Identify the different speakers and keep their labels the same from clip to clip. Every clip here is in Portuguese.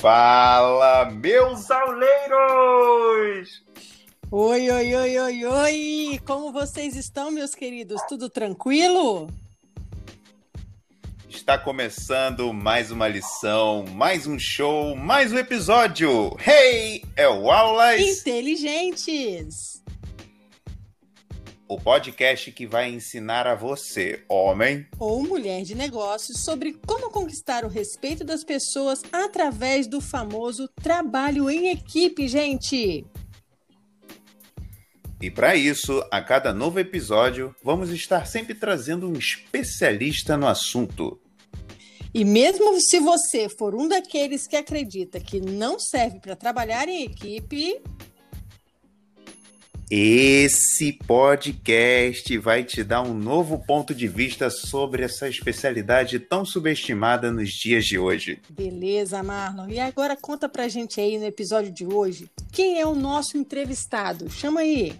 Speaker 1: Fala, meus auleiros!
Speaker 2: Oi, oi, oi, oi, oi! Como vocês estão, meus queridos? Tudo tranquilo?
Speaker 1: Está começando mais uma lição, mais um show, mais um episódio. Hey, é o Aulas
Speaker 2: Inteligentes!
Speaker 1: O podcast que vai ensinar a você, homem
Speaker 2: ou mulher de negócios, sobre como conquistar o respeito das pessoas através do famoso trabalho em equipe, gente!
Speaker 1: E para isso, a cada novo episódio, vamos estar sempre trazendo um especialista no assunto.
Speaker 2: E mesmo se você for um daqueles que acredita que não serve para trabalhar em equipe,
Speaker 1: esse podcast vai te dar um novo ponto de vista sobre essa especialidade tão subestimada nos dias de hoje.
Speaker 2: Beleza, Marlon. E agora conta pra gente aí no episódio de hoje, quem é o nosso entrevistado? Chama aí.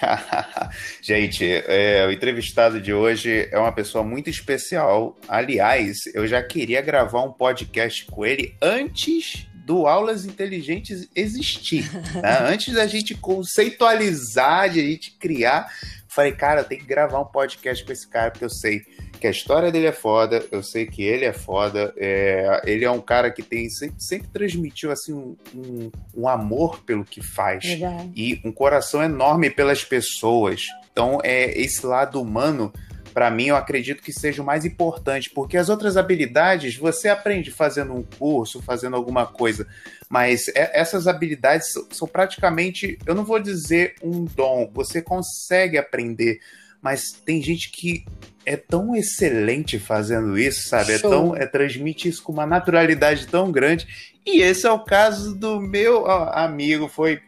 Speaker 1: Gente, é, o entrevistado de hoje é uma pessoa muito especial. Aliás, eu já queria gravar um podcast com ele antes do Aulas Inteligentes existir. Né? Antes da gente conceitualizar, de a gente criar, falei, cara, tem que gravar um podcast com esse cara, porque eu sei que a história dele é foda, eu sei que ele é foda, é, ele é um cara que tem sempre, sempre transmitiu assim um, um, um amor pelo que faz
Speaker 2: Legal.
Speaker 1: e um coração enorme pelas pessoas. Então, é esse lado humano para mim, eu acredito que seja o mais importante, porque as outras habilidades você aprende fazendo um curso, fazendo alguma coisa, mas essas habilidades são praticamente, eu não vou dizer um dom, você consegue aprender, mas tem gente que é tão excelente fazendo isso, sabe? É tão, é, transmite isso com uma naturalidade tão grande. E esse é o caso do meu amigo, foi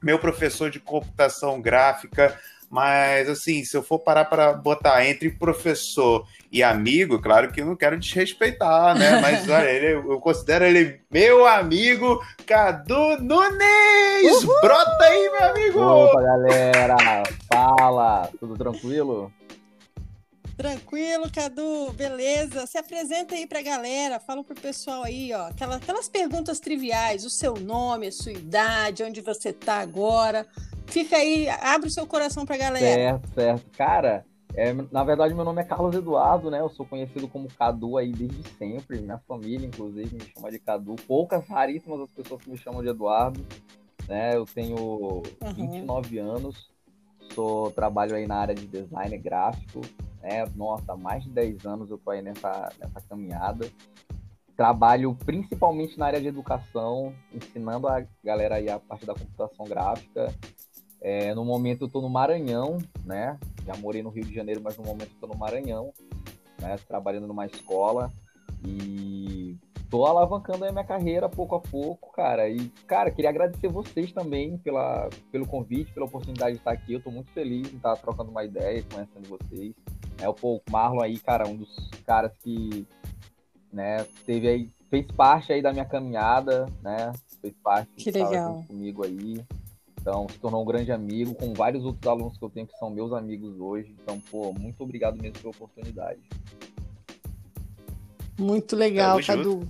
Speaker 1: meu professor de computação gráfica mas, assim, se eu for parar para botar entre professor e amigo, claro que eu não quero desrespeitar, né? Mas, olha, ele, eu considero ele meu amigo Cadu Nunes! Uhul! Brota aí, meu amigo!
Speaker 3: Opa, galera! Fala! Tudo tranquilo?
Speaker 2: Tranquilo, Cadu, beleza? Se apresenta aí pra galera, fala pro pessoal aí, ó, aquelas, aquelas perguntas triviais, o seu nome, a sua idade, onde você tá agora, Fica aí, abre o seu coração pra galera.
Speaker 3: Certo, certo. Cara, é, na verdade, meu nome é Carlos Eduardo, né? Eu sou conhecido como Cadu aí desde sempre. Minha família, inclusive, me chama de Cadu. Poucas, raríssimas as pessoas que me chamam de Eduardo. Né? Eu tenho uhum. 29 anos, sou, trabalho aí na área de design gráfico. Né? Nossa, há mais de 10 anos eu tô aí nessa, nessa caminhada. Trabalho principalmente na área de educação, ensinando a galera aí a parte da computação gráfica é, no momento eu estou no Maranhão, né? Já morei no Rio de Janeiro, mas no momento estou no Maranhão, né? Trabalhando numa escola e tô alavancando a minha carreira pouco a pouco, cara. E, cara, queria agradecer vocês também pela, pelo convite, pela oportunidade de estar aqui. Eu tô muito feliz em estar trocando uma ideia, conhecendo vocês. É, o pô, Marlon aí, cara, um dos caras que, né, teve aí, fez parte aí da minha caminhada, né? Fez parte
Speaker 2: que legal.
Speaker 3: comigo aí. Então, se tornou um grande amigo, com vários outros alunos que eu tenho que são meus amigos hoje. Então, pô, muito obrigado mesmo pela oportunidade.
Speaker 2: Muito legal, Cadu.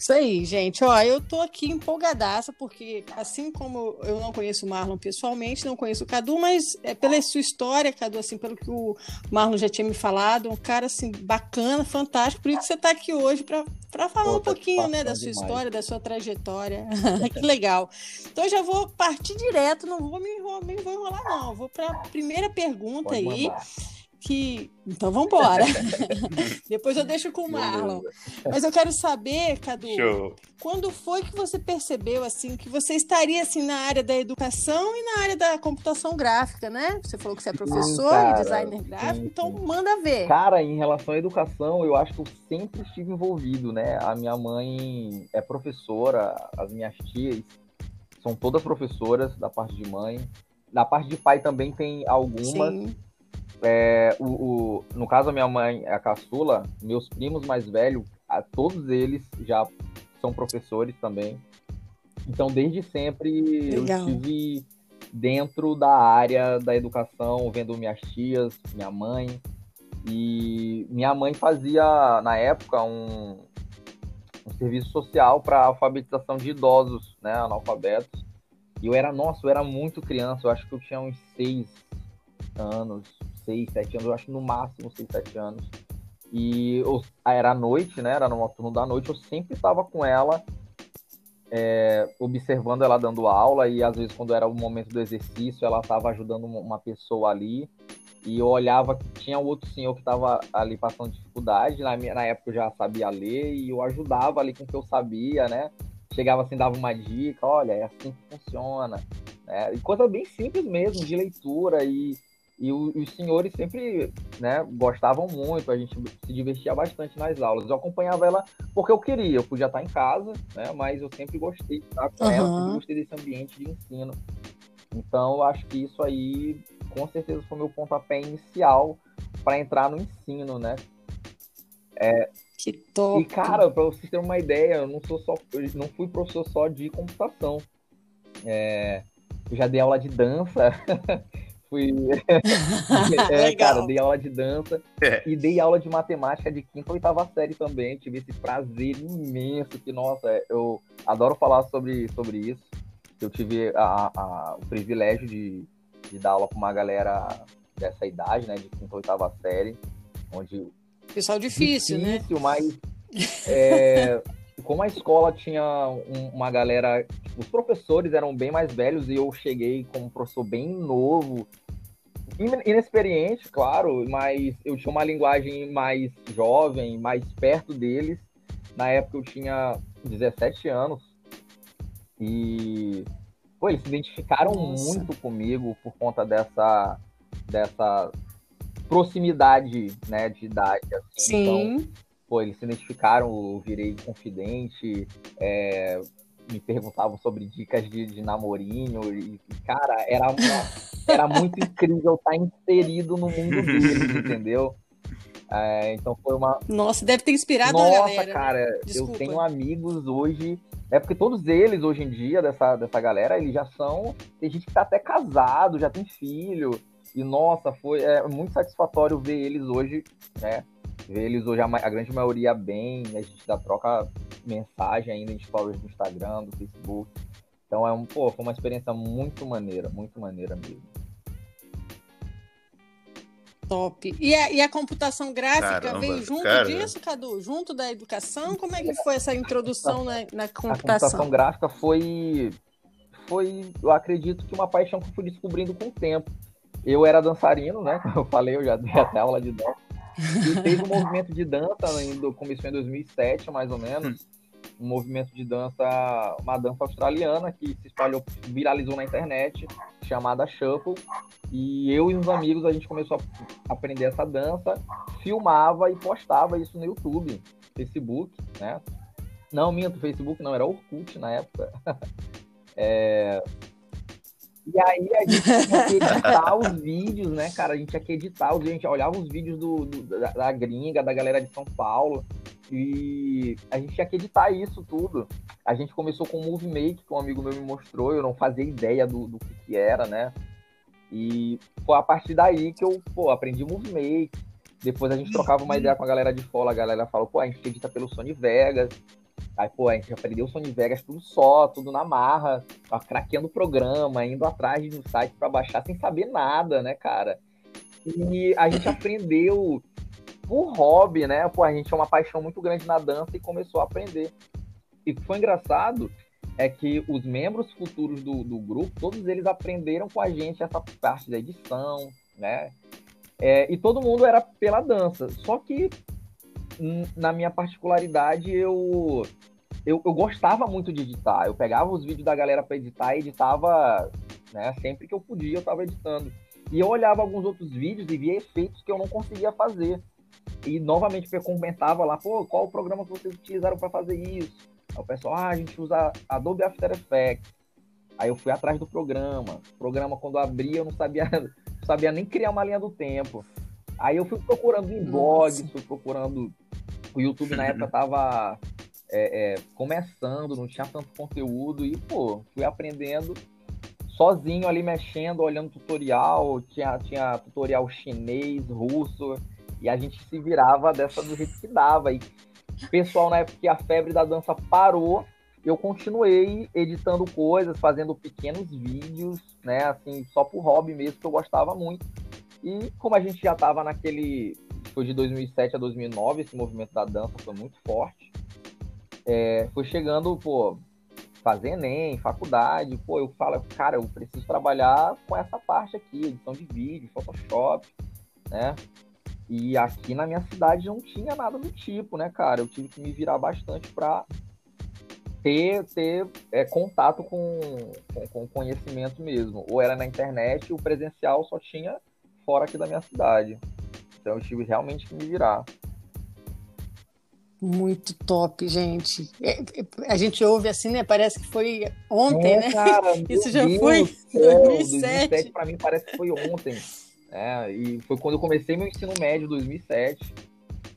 Speaker 2: Isso aí, gente. Ó, eu tô aqui empolgadaça, porque assim como eu não conheço o Marlon pessoalmente, não conheço o Cadu, mas é pela sua história, Cadu, assim, pelo que o Marlon já tinha me falado, um cara assim bacana, fantástico, por isso que você tá aqui hoje para para falar Pô, um pouquinho, né, da sua demais. história, da sua trajetória. que legal. Então eu já vou partir direto, não vou me enrolar, me vou enrolar não. Vou para a primeira pergunta Pode aí. Mandar que. Então vamos embora. Depois eu deixo com o Marlon. Mas eu quero saber, Cadu, Show. quando foi que você percebeu assim que você estaria assim na área da educação e na área da computação gráfica, né? Você falou que você é professor e designer gráfico, sim, então sim. manda ver.
Speaker 3: Cara, em relação à educação, eu acho que eu sempre estive envolvido, né? A minha mãe é professora, as minhas tias são todas professoras da parte de mãe. Da parte de pai também tem algumas. Sim é, o, o, no caso, a minha mãe é a caçula, meus primos mais velhos, a, todos eles já são professores também. Então, desde sempre, Legal. eu estive dentro da área da educação, vendo minhas tias, minha mãe. E minha mãe fazia, na época, um, um serviço social para alfabetização de idosos, né, analfabetos. E eu era, nossa, eu era muito criança, eu acho que eu tinha uns seis anos, seis, sete anos, eu acho no máximo seis, sete anos. E eu, era à noite, né, era no turno da noite, eu sempre estava com ela, é, observando ela dando aula, e às vezes quando era o momento do exercício, ela estava ajudando uma pessoa ali, e eu olhava que tinha outro senhor que estava ali passando dificuldade, na, minha, na época eu já sabia ler, e eu ajudava ali com o que eu sabia, né, chegava assim, dava uma dica, olha, é assim que funciona, né? e coisa bem simples mesmo, de leitura, e, e o, os senhores sempre né, gostavam muito, a gente se divertia bastante nas aulas. Eu acompanhava ela porque eu queria, eu podia estar em casa, né, mas eu sempre gostei de estar com uhum. ela, sempre gostei desse ambiente de ensino. Então, eu acho que isso aí, com certeza, foi meu pontapé inicial para entrar no ensino, né?
Speaker 2: É, que top.
Speaker 3: E, cara, para vocês terem uma ideia, eu não sou só, não fui professor só de computação. É, eu já dei aula de dança. fui. é, cara, dei aula de dança é. e dei aula de matemática de quinta ou oitava série também. Tive esse prazer imenso que, nossa, eu adoro falar sobre, sobre isso. Eu tive a, a, o privilégio de, de dar aula com uma galera dessa idade, né, de quinta ou oitava série, onde
Speaker 2: Pessoal difícil,
Speaker 3: né? difícil né? mas é, como a escola tinha um, uma galera, os professores eram bem mais velhos e eu cheguei como um professor bem novo, inexperiente, claro, mas eu tinha uma linguagem mais jovem, mais perto deles. Na época eu tinha 17 anos e pô, eles se identificaram Nossa. muito comigo por conta dessa dessa proximidade, né, de idade.
Speaker 2: Assim. Sim.
Speaker 3: Então, pô, eles se identificaram, eu virei confidente, é, me perguntavam sobre dicas de, de namorinho, e, cara, era, uma, era muito incrível estar inserido no mundo deles, entendeu? É, então foi uma.
Speaker 2: Nossa, deve ter inspirado
Speaker 3: Nossa,
Speaker 2: a galera.
Speaker 3: cara, eu tenho amigos hoje. É porque todos eles, hoje em dia, dessa, dessa galera, eles já são. Tem gente que tá até casado, já tem filho. E nossa, foi é, muito satisfatório ver eles hoje, né? Ver eles hoje, a, a grande maioria bem, a gente já troca mensagem ainda em stories do Instagram, do Facebook. Então é um, pô, foi uma experiência muito maneira, muito maneira mesmo.
Speaker 2: Top. E a, e a computação gráfica Caramba, veio junto cara. disso, Cadu? Junto da educação? Como é que foi essa introdução na, na computação? A
Speaker 3: computação gráfica foi, foi, eu acredito que uma paixão que eu fui descobrindo com o tempo. Eu era dançarino, né? Como eu falei, eu já dei até aula de dança. E fez um movimento de dança, né, começou em 2007, mais ou menos. Um movimento de dança, uma dança australiana que se espalhou, viralizou na internet, chamada Shuffle. E eu e uns amigos, a gente começou a aprender essa dança, filmava e postava isso no YouTube, Facebook, né? Não, minto, Facebook não, era Orkut na época. é, e aí a gente tinha que editar os vídeos, né, cara? A gente tinha que editar, a gente olhava os vídeos do, do da, da, gringa, da galera de São Paulo, e a gente tinha que editar isso tudo. A gente começou com o Movie Make, que um amigo meu me mostrou, eu não fazia ideia do, do que, que era, né? E foi a partir daí que eu, pô, aprendi Movie Make. Depois a gente trocava uma ideia com a galera de fora, a galera falou, pô, a gente edita pelo Sony Vegas. Aí, pô, a gente aprendeu o Sony Vegas tudo só, tudo na marra, craqueando o programa, indo atrás do site para baixar sem saber nada, né, cara? E a gente aprendeu por hobby, né? Pô, a gente tinha uma paixão muito grande na dança e começou a aprender. E o que foi engraçado é que os membros futuros do, do grupo, todos eles aprenderam com a gente essa parte da edição, né? É, e todo mundo era pela dança. Só que na minha particularidade, eu, eu, eu, gostava muito de editar. Eu pegava os vídeos da galera para editar e editava, né? Sempre que eu podia, eu estava editando. E eu olhava alguns outros vídeos e via efeitos que eu não conseguia fazer. E novamente eu comentava lá, pô, qual o programa que vocês utilizaram para fazer isso? Aí o pessoal, ah, a gente usa Adobe After Effects. Aí eu fui atrás do programa. O programa, quando abria, eu não sabia, não sabia nem criar uma linha do tempo. Aí eu fui procurando em blogs, fui procurando. O YouTube na época tava é, é, começando, não tinha tanto conteúdo, e, pô, fui aprendendo sozinho ali, mexendo, olhando tutorial. Tinha, tinha tutorial chinês, russo, e a gente se virava dessa do jeito que dava. E, pessoal na época que a febre da dança parou, eu continuei editando coisas, fazendo pequenos vídeos, né, assim, só por hobby mesmo, que eu gostava muito. E como a gente já estava naquele, foi de 2007 a 2009, esse movimento da dança foi muito forte. É, foi chegando, pô, fazer Enem, faculdade, pô, eu falo, cara, eu preciso trabalhar com essa parte aqui, edição de vídeo, Photoshop, né? E aqui na minha cidade não tinha nada do tipo, né, cara? Eu tive que me virar bastante para ter, ter é, contato com, com, com, conhecimento mesmo. Ou era na internet, o presencial só tinha fora aqui da minha cidade. Então eu tive realmente que me virar.
Speaker 2: Muito top, gente. É, é a gente ouve assim, né? Parece que foi ontem, é, né?
Speaker 3: Cara,
Speaker 2: Isso já Deus foi em 2007.
Speaker 3: 2007 para mim parece que foi ontem. É, e foi quando eu comecei meu ensino médio, 2007.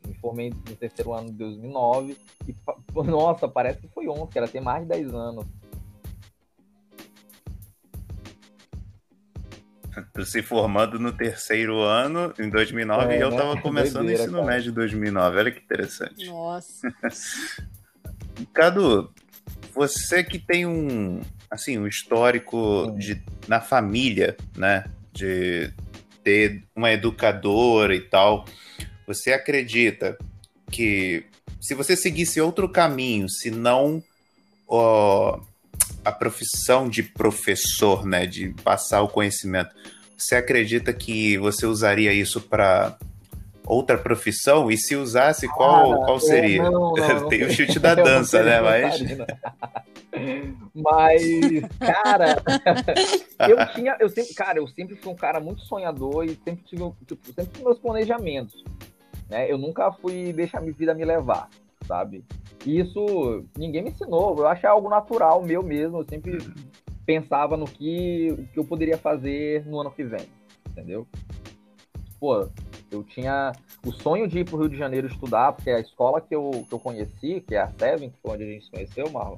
Speaker 3: Me formei no terceiro ano de 2009. E, nossa, parece que foi ontem, que era ter mais de 10 anos.
Speaker 1: se formando no terceiro ano, em 2009, é, e eu estava começando o ensino cara. médio em 2009. Olha que interessante.
Speaker 2: Nossa.
Speaker 1: Cadu, você que tem um, assim, um histórico de, na família, né, de ter uma educadora e tal, você acredita que se você seguisse outro caminho, se não ó, a profissão de professor, né, de passar o conhecimento, você acredita que você usaria isso para outra profissão? E se usasse, qual, ah, qual seria? Não, não, não, Tem o chute da dança, né? Mas...
Speaker 3: Mas, cara, eu tinha, eu sempre, cara, eu sempre fui um cara muito sonhador e sempre tive, tipo, sempre tive meus planejamentos, né? Eu nunca fui deixar minha vida me levar, sabe? E isso ninguém me ensinou, eu acho algo natural meu mesmo, eu sempre pensava no que, o que eu poderia fazer no ano que vem, entendeu? Pô, eu tinha o sonho de ir para o Rio de Janeiro estudar, porque a escola que eu, que eu conheci, que é a Seven, que foi onde a gente se conheceu, Marlon,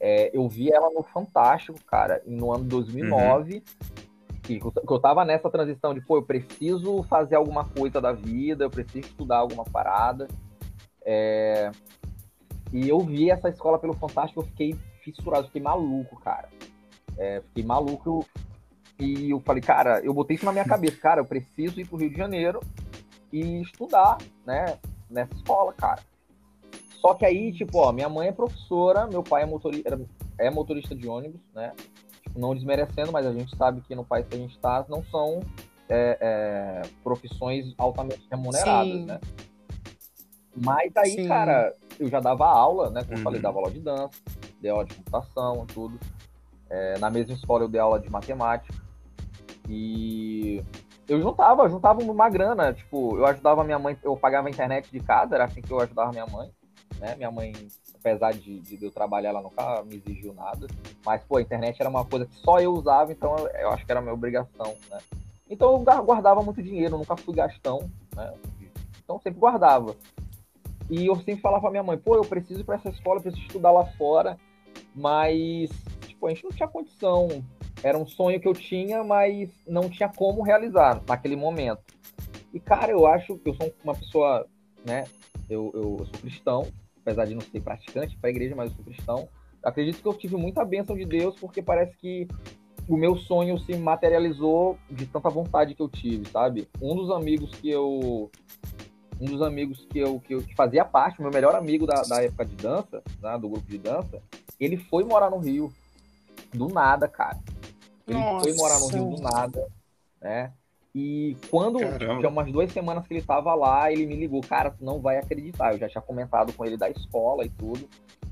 Speaker 3: é, eu vi ela no Fantástico, cara, no ano 2009, uhum. que, que eu tava nessa transição de, pô, eu preciso fazer alguma coisa da vida, eu preciso estudar alguma parada. É, e eu vi essa escola pelo Fantástico, eu fiquei fissurado, fiquei maluco, cara. É, fiquei maluco e eu falei, cara, eu botei isso na minha cabeça, cara, eu preciso ir pro Rio de Janeiro e estudar, né, nessa escola, cara. Só que aí, tipo, ó, minha mãe é professora, meu pai é motorista, é motorista de ônibus, né? Tipo, não desmerecendo, mas a gente sabe que no país que a gente está não são é, é, profissões altamente remuneradas, Sim. né? Mas aí, Sim. cara, eu já dava aula, né? Como uhum. eu falei, uhum. dava aula de dança, dei aula de computação, tudo. É, na mesma escola eu dei aula de matemática. E eu juntava, juntava uma grana. Tipo, eu ajudava minha mãe, eu pagava a internet de casa, era assim que eu ajudava minha mãe. Né? Minha mãe, apesar de, de eu trabalhar, ela nunca me exigiu nada. Mas, pô, a internet era uma coisa que só eu usava, então eu, eu acho que era minha obrigação, né? Então eu guardava muito dinheiro, nunca fui gastão, né? Então sempre guardava. E eu sempre falava pra minha mãe, pô, eu preciso ir pra essa escola, eu preciso estudar lá fora, mas tipo, a gente não tinha condição. Era um sonho que eu tinha, mas não tinha como realizar naquele momento. E, cara, eu acho que eu sou uma pessoa, né? Eu, eu, eu sou cristão, apesar de não ser praticante para a igreja, mas eu sou cristão. acredito que eu tive muita bênção de Deus, porque parece que o meu sonho se materializou de tanta vontade que eu tive, sabe? Um dos amigos que eu um dos amigos que eu, que eu que fazia parte, o meu melhor amigo da, da época de dança, né, do grupo de dança, ele foi morar no Rio do nada, cara. Ele Nossa. foi morar no Rio do nada, né? E quando Caramba. já umas duas semanas que ele tava lá, ele me ligou, cara, tu não vai acreditar. Eu já tinha comentado com ele da escola e tudo.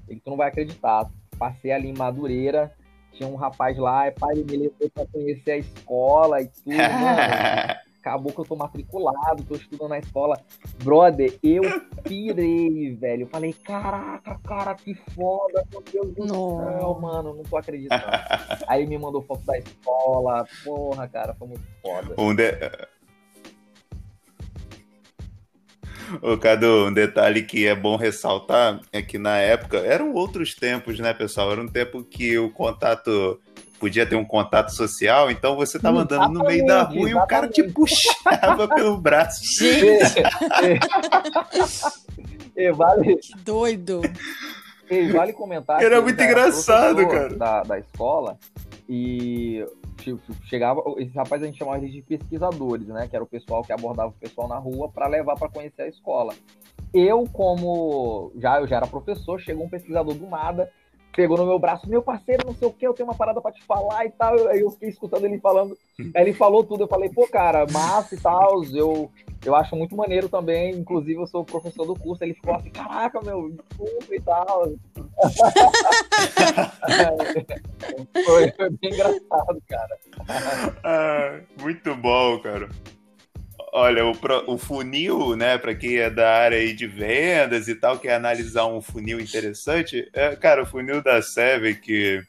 Speaker 3: Ele, tu não vai acreditar. Passei ali em Madureira, tinha um rapaz lá, é pai, ele me levou pra conhecer a escola e tudo, mano. acabou que eu tô matriculado, tô estudando na escola. Brother, eu pirei, velho. Eu falei, caraca, cara, que foda, meu Deus do céu, mano, não tô acreditando. Aí me mandou foto da escola, porra, cara, foi muito foda.
Speaker 1: Um de... Ô, Cadu, um detalhe que é bom ressaltar é que na época eram outros tempos, né, pessoal? Era um tempo que o contato podia ter um contato social, então você tava andando no meio da rua exatamente. e o cara te puxava pelo braço.
Speaker 2: Gente!
Speaker 3: E vale...
Speaker 2: Que doido.
Speaker 3: E vale comentar
Speaker 1: Era muito engraçado, cara.
Speaker 3: Da, da escola. E tipo, chegava. Esses rapazes a gente chamava de pesquisadores, né? Que era o pessoal que abordava o pessoal na rua para levar para conhecer a escola. Eu, como já eu já era professor, chegou um pesquisador do nada pegou no meu braço, meu parceiro, não sei o que, eu tenho uma parada para te falar e tal. Aí eu fiquei escutando ele falando, aí ele falou tudo, eu falei, pô, cara, massa e tal, eu, eu acho muito maneiro também, inclusive eu sou professor do curso, ele ficou assim, caraca, meu, desculpa e tal. foi, foi, bem engraçado, cara.
Speaker 1: Ah, muito bom, cara. Olha, o, o funil, né, para quem é da área aí de vendas e tal, quer analisar um funil interessante, é, cara, o funil da Seven, que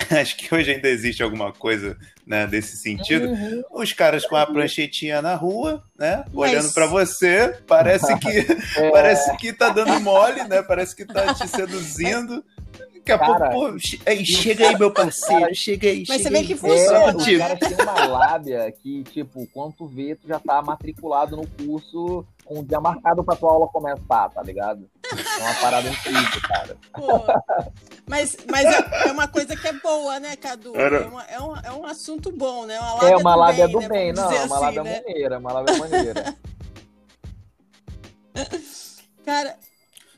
Speaker 1: acho que hoje ainda existe alguma coisa né, desse sentido. Uhum. Os caras com a pranchetinha na rua, né, Mas... olhando para você, parece que é. parece que tá dando mole, né? Parece que tá te seduzindo. Daqui a Cara, pouco, pô, aí, chega aí, meu parceiro, cara, chega aí.
Speaker 2: Mas
Speaker 1: chega
Speaker 2: você vê que funciona. É,
Speaker 3: o cara tem uma lábia que, tipo, quando tu vê, tu já tá matriculado no curso com o dia marcado pra tua aula começar, tá ligado? É uma parada incrível, cara. Pô,
Speaker 2: mas, mas é, é uma coisa que é boa, né, Cadu? É, uma, é, um, é um assunto bom, né?
Speaker 3: Uma lábia é uma lábia do bem, do bem. Né? não, é uma assim, lábia né? maneira, uma lábia maneira.
Speaker 2: Cara,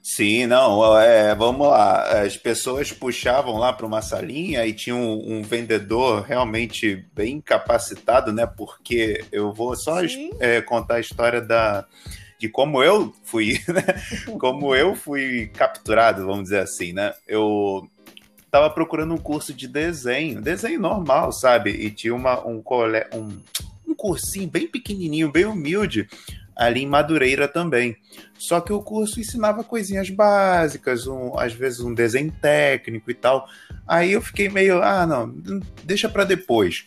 Speaker 1: Sim, não, é, vamos lá. As pessoas puxavam lá para uma salinha e tinha um, um, vendedor realmente bem capacitado, né? Porque eu vou só é, contar a história da de como eu fui, né? Como eu fui capturado, vamos dizer assim, né? Eu tava procurando um curso de desenho, desenho normal, sabe? E tinha uma, um, um, um cursinho bem pequenininho, bem humilde, ali em Madureira também. Só que o curso ensinava coisinhas básicas, um, às vezes um desenho técnico e tal. Aí eu fiquei meio, ah, não, deixa para depois.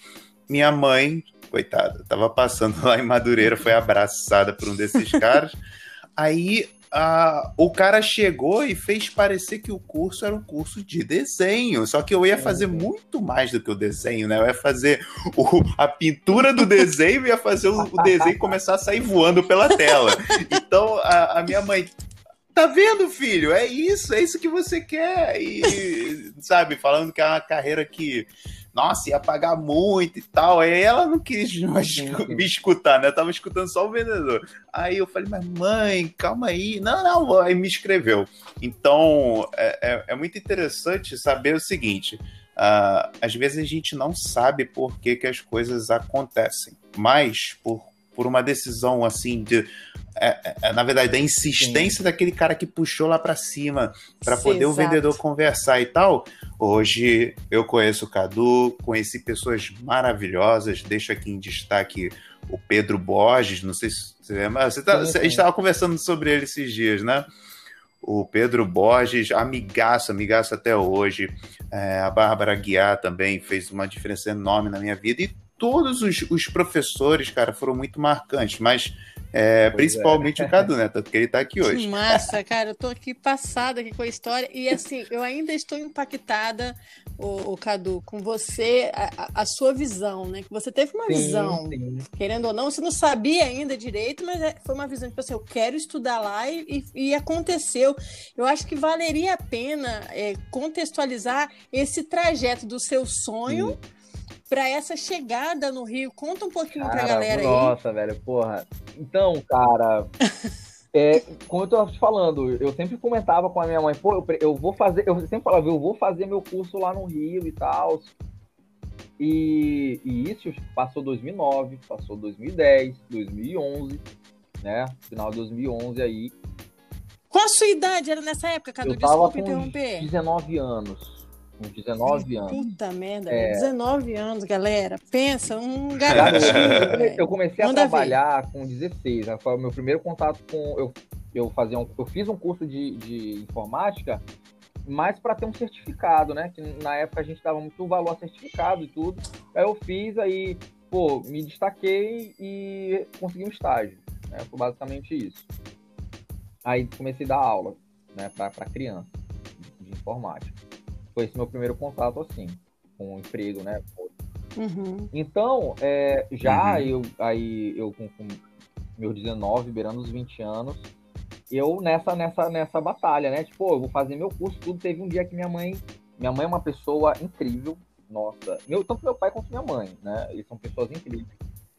Speaker 1: Minha mãe, coitada, tava passando lá em Madureira, foi abraçada por um desses caras. Aí o cara chegou e fez parecer que o curso era um curso de desenho. Só que eu ia fazer muito mais do que o desenho, né? Eu ia fazer o, a pintura do desenho e ia fazer o, o, desenho começar a sair voando pela tela. Então a, a minha mãe. Tá vendo, filho? É isso, é isso que você quer. E, sabe, falando que é uma carreira que nossa, ia pagar muito e tal. Aí ela não quis mais me escutar, né? Eu tava escutando só o vendedor. Aí eu falei, mas mãe, calma aí. Não, não, aí me escreveu. Então, é, é, é muito interessante saber o seguinte. Uh, às vezes a gente não sabe por que, que as coisas acontecem, mas por, por uma decisão assim de é, é, na verdade, da insistência Sim. daquele cara que puxou lá para cima para poder exato. o vendedor conversar e tal. Hoje eu conheço o Cadu, conheci pessoas maravilhosas. Deixo aqui em destaque o Pedro Borges. Não sei se você lembra. Você tá, a gente estava conversando sobre ele esses dias, né? O Pedro Borges, amigaço, amigaço até hoje. É, a Bárbara Guiar também fez uma diferença enorme na minha vida. E todos os, os professores, cara, foram muito marcantes. Mas é, principalmente é. o Cadu, né? Tanto que ele tá aqui hoje.
Speaker 2: Que massa, cara. Eu tô aqui passada aqui com a história. E assim, eu ainda estou impactada, o, o Cadu, com você, a, a, sua visão, né? Que você teve uma sim, visão, sim. querendo ou não, você não sabia ainda direito, mas é, foi uma visão tipo assim, eu quero estudar lá e, e, e aconteceu. Eu acho que valeria a pena é, contextualizar esse trajeto do seu sonho. Sim para essa chegada no Rio? Conta um pouquinho para a galera
Speaker 3: nossa, aí. Nossa, velho, porra. Então, cara, é, como eu tô te falando, eu sempre comentava com a minha mãe, pô, eu, eu vou fazer, eu sempre falava, eu vou fazer meu curso lá no Rio e tal. E, e isso passou 2009, passou 2010, 2011, né? Final de 2011 aí.
Speaker 2: Qual a sua idade era nessa época, Cadu?
Speaker 3: Eu tava Desculpa com interromper. 19 anos com 19 anos.
Speaker 2: Puta merda, é... 19 anos, galera. Pensa, um garotinho.
Speaker 3: eu comecei a Manda trabalhar ver. com 16. Né? Foi o meu primeiro contato com. Eu, eu, fazia um, eu fiz um curso de, de informática, mais para ter um certificado, né? Que na época a gente dava muito valor a certificado e tudo. Aí eu fiz, aí, pô, me destaquei e consegui um estágio. Né? Foi basicamente isso. Aí comecei a dar aula, né, para criança de informática foi esse meu primeiro contato assim, com o emprego, né?
Speaker 2: Uhum.
Speaker 3: Então, é, já uhum. eu, aí eu com, com meus 19, beirando os 20 anos, eu nessa, nessa, nessa batalha, né? Tipo, eu vou fazer meu curso, tudo. Teve um dia que minha mãe. Minha mãe é uma pessoa incrível. Nossa. Meu, tanto meu pai quanto minha mãe, né? Eles são pessoas incríveis.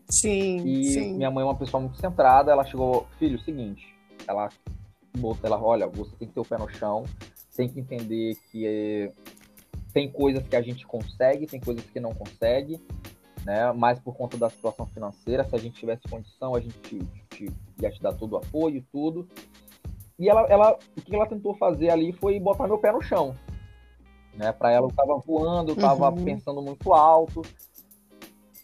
Speaker 2: Sim.
Speaker 3: E
Speaker 2: sim.
Speaker 3: minha mãe é uma pessoa muito centrada. Ela chegou, filho, seguinte. Ela botou, ela, olha, você tem que ter o pé no chão, tem que entender que é, tem coisas que a gente consegue, tem coisas que não consegue, né? Mas por conta da situação financeira, se a gente tivesse condição, a gente te, te, ia te dar todo o apoio, tudo. E ela, ela, o que ela tentou fazer ali foi botar meu pé no chão. Né? Para ela, eu tava voando, eu tava uhum. pensando muito alto.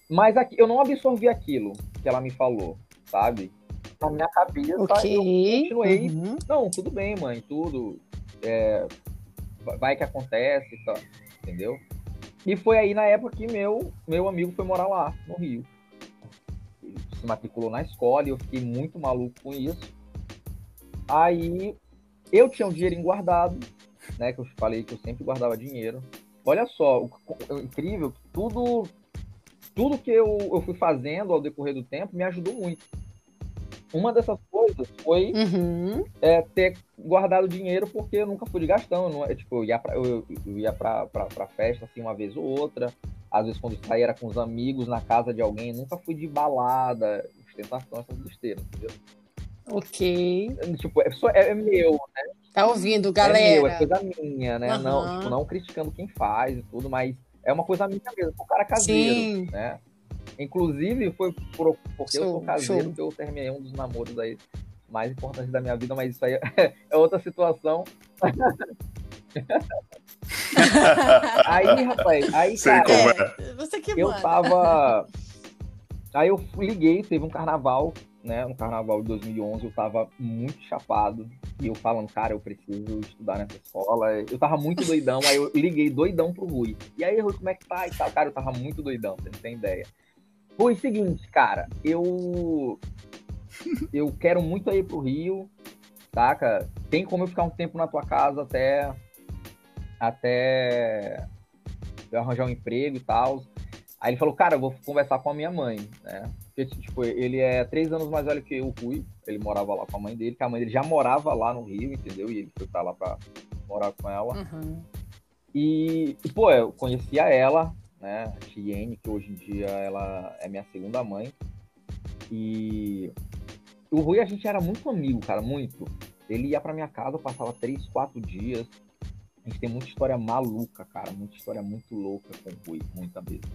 Speaker 3: Mas aqui, eu não absorvi aquilo que ela me falou, sabe? Na minha cabeça,
Speaker 2: okay.
Speaker 3: eu continuei. Uhum. Não, tudo bem, mãe, tudo. É, vai que acontece, entendeu? E foi aí na época que meu, meu amigo foi morar lá, no Rio. Se matriculou na escola e eu fiquei muito maluco com isso. Aí eu tinha um dinheirinho guardado, né? Que eu falei que eu sempre guardava dinheiro. Olha só, o, o incrível, tudo, tudo que eu, eu fui fazendo ao decorrer do tempo me ajudou muito. Uma dessas coisas foi
Speaker 2: uhum.
Speaker 3: é, ter guardado dinheiro porque eu nunca fui de gastão. Não, é, tipo, eu ia pra, eu, eu ia pra, pra, pra, festa assim uma vez ou outra. Às vezes quando saía era com os amigos na casa de alguém. Nunca fui de balada, ostentação, essas besteiras, entendeu?
Speaker 2: Ok.
Speaker 3: Tipo, é, só, é, é meu, né?
Speaker 2: Tá ouvindo, galera?
Speaker 3: É meu, é coisa minha, né? Uhum. Não, tipo, não criticando quem faz e tudo, mas é uma coisa minha mesmo. O cara caseiro, Sim. né? Inclusive, foi por, porque show, eu sou caseiro show. que eu terminei um dos namoros aí mais importantes da minha vida, mas isso aí é outra situação. aí, rapaz, aí, Sei cara,
Speaker 2: é, você que
Speaker 3: eu manda. tava. Aí eu liguei, teve um carnaval, né? Um carnaval de 2011, eu tava muito chapado. E eu falando, cara, eu preciso estudar nessa escola. Eu tava muito doidão, aí eu liguei doidão pro Rui. E aí, Rui, como é que tá? E tal. Cara, eu tava muito doidão, você não tem ideia. Foi o seguinte, cara, eu eu quero muito ir pro Rio, saca? Tem como eu ficar um tempo na tua casa até até eu arranjar um emprego e tal. Aí ele falou, cara, eu vou conversar com a minha mãe, né? Porque, tipo, ele é três anos mais velho que eu fui. Ele morava lá com a mãe dele, que a mãe dele já morava lá no Rio, entendeu? E ele foi pra lá pra morar com ela.
Speaker 2: Uhum.
Speaker 3: E, e, pô, eu conhecia ela, né? A Tiene, que hoje em dia ela é minha segunda mãe. E o Rui a gente era muito amigo, cara, muito. Ele ia pra minha casa, passava três, quatro dias. A gente tem muita história maluca, cara, muita história muito louca com o Rui, muita mesmo.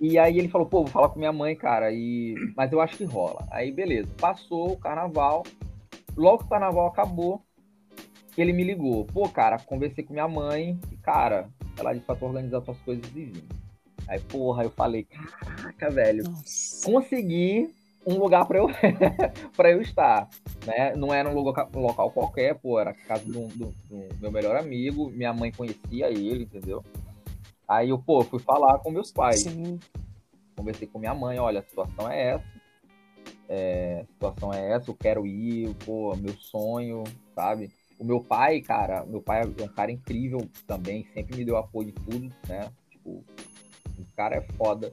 Speaker 3: E aí ele falou, pô, vou falar com minha mãe, cara, e... mas eu acho que rola. Aí beleza, passou o carnaval, logo que o carnaval acabou, ele me ligou. Pô, cara, conversei com minha mãe, e, cara, ela disse pra tu organizar tuas coisas e vir. Aí, porra, eu falei, caraca, velho, Nossa. consegui um lugar para eu para eu estar, né? Não era um, lugar, um local qualquer, pô, era a casa do, do, do, meu melhor amigo, minha mãe conhecia ele, entendeu? Aí eu, pô, fui falar com meus pais.
Speaker 2: Sim.
Speaker 3: Conversei com minha mãe, olha, a situação é essa. É, a situação é essa, eu quero ir, pô, meu sonho, sabe? O meu pai, cara, meu pai é um cara incrível também, sempre me deu apoio em tudo, né? Tipo, o cara é foda.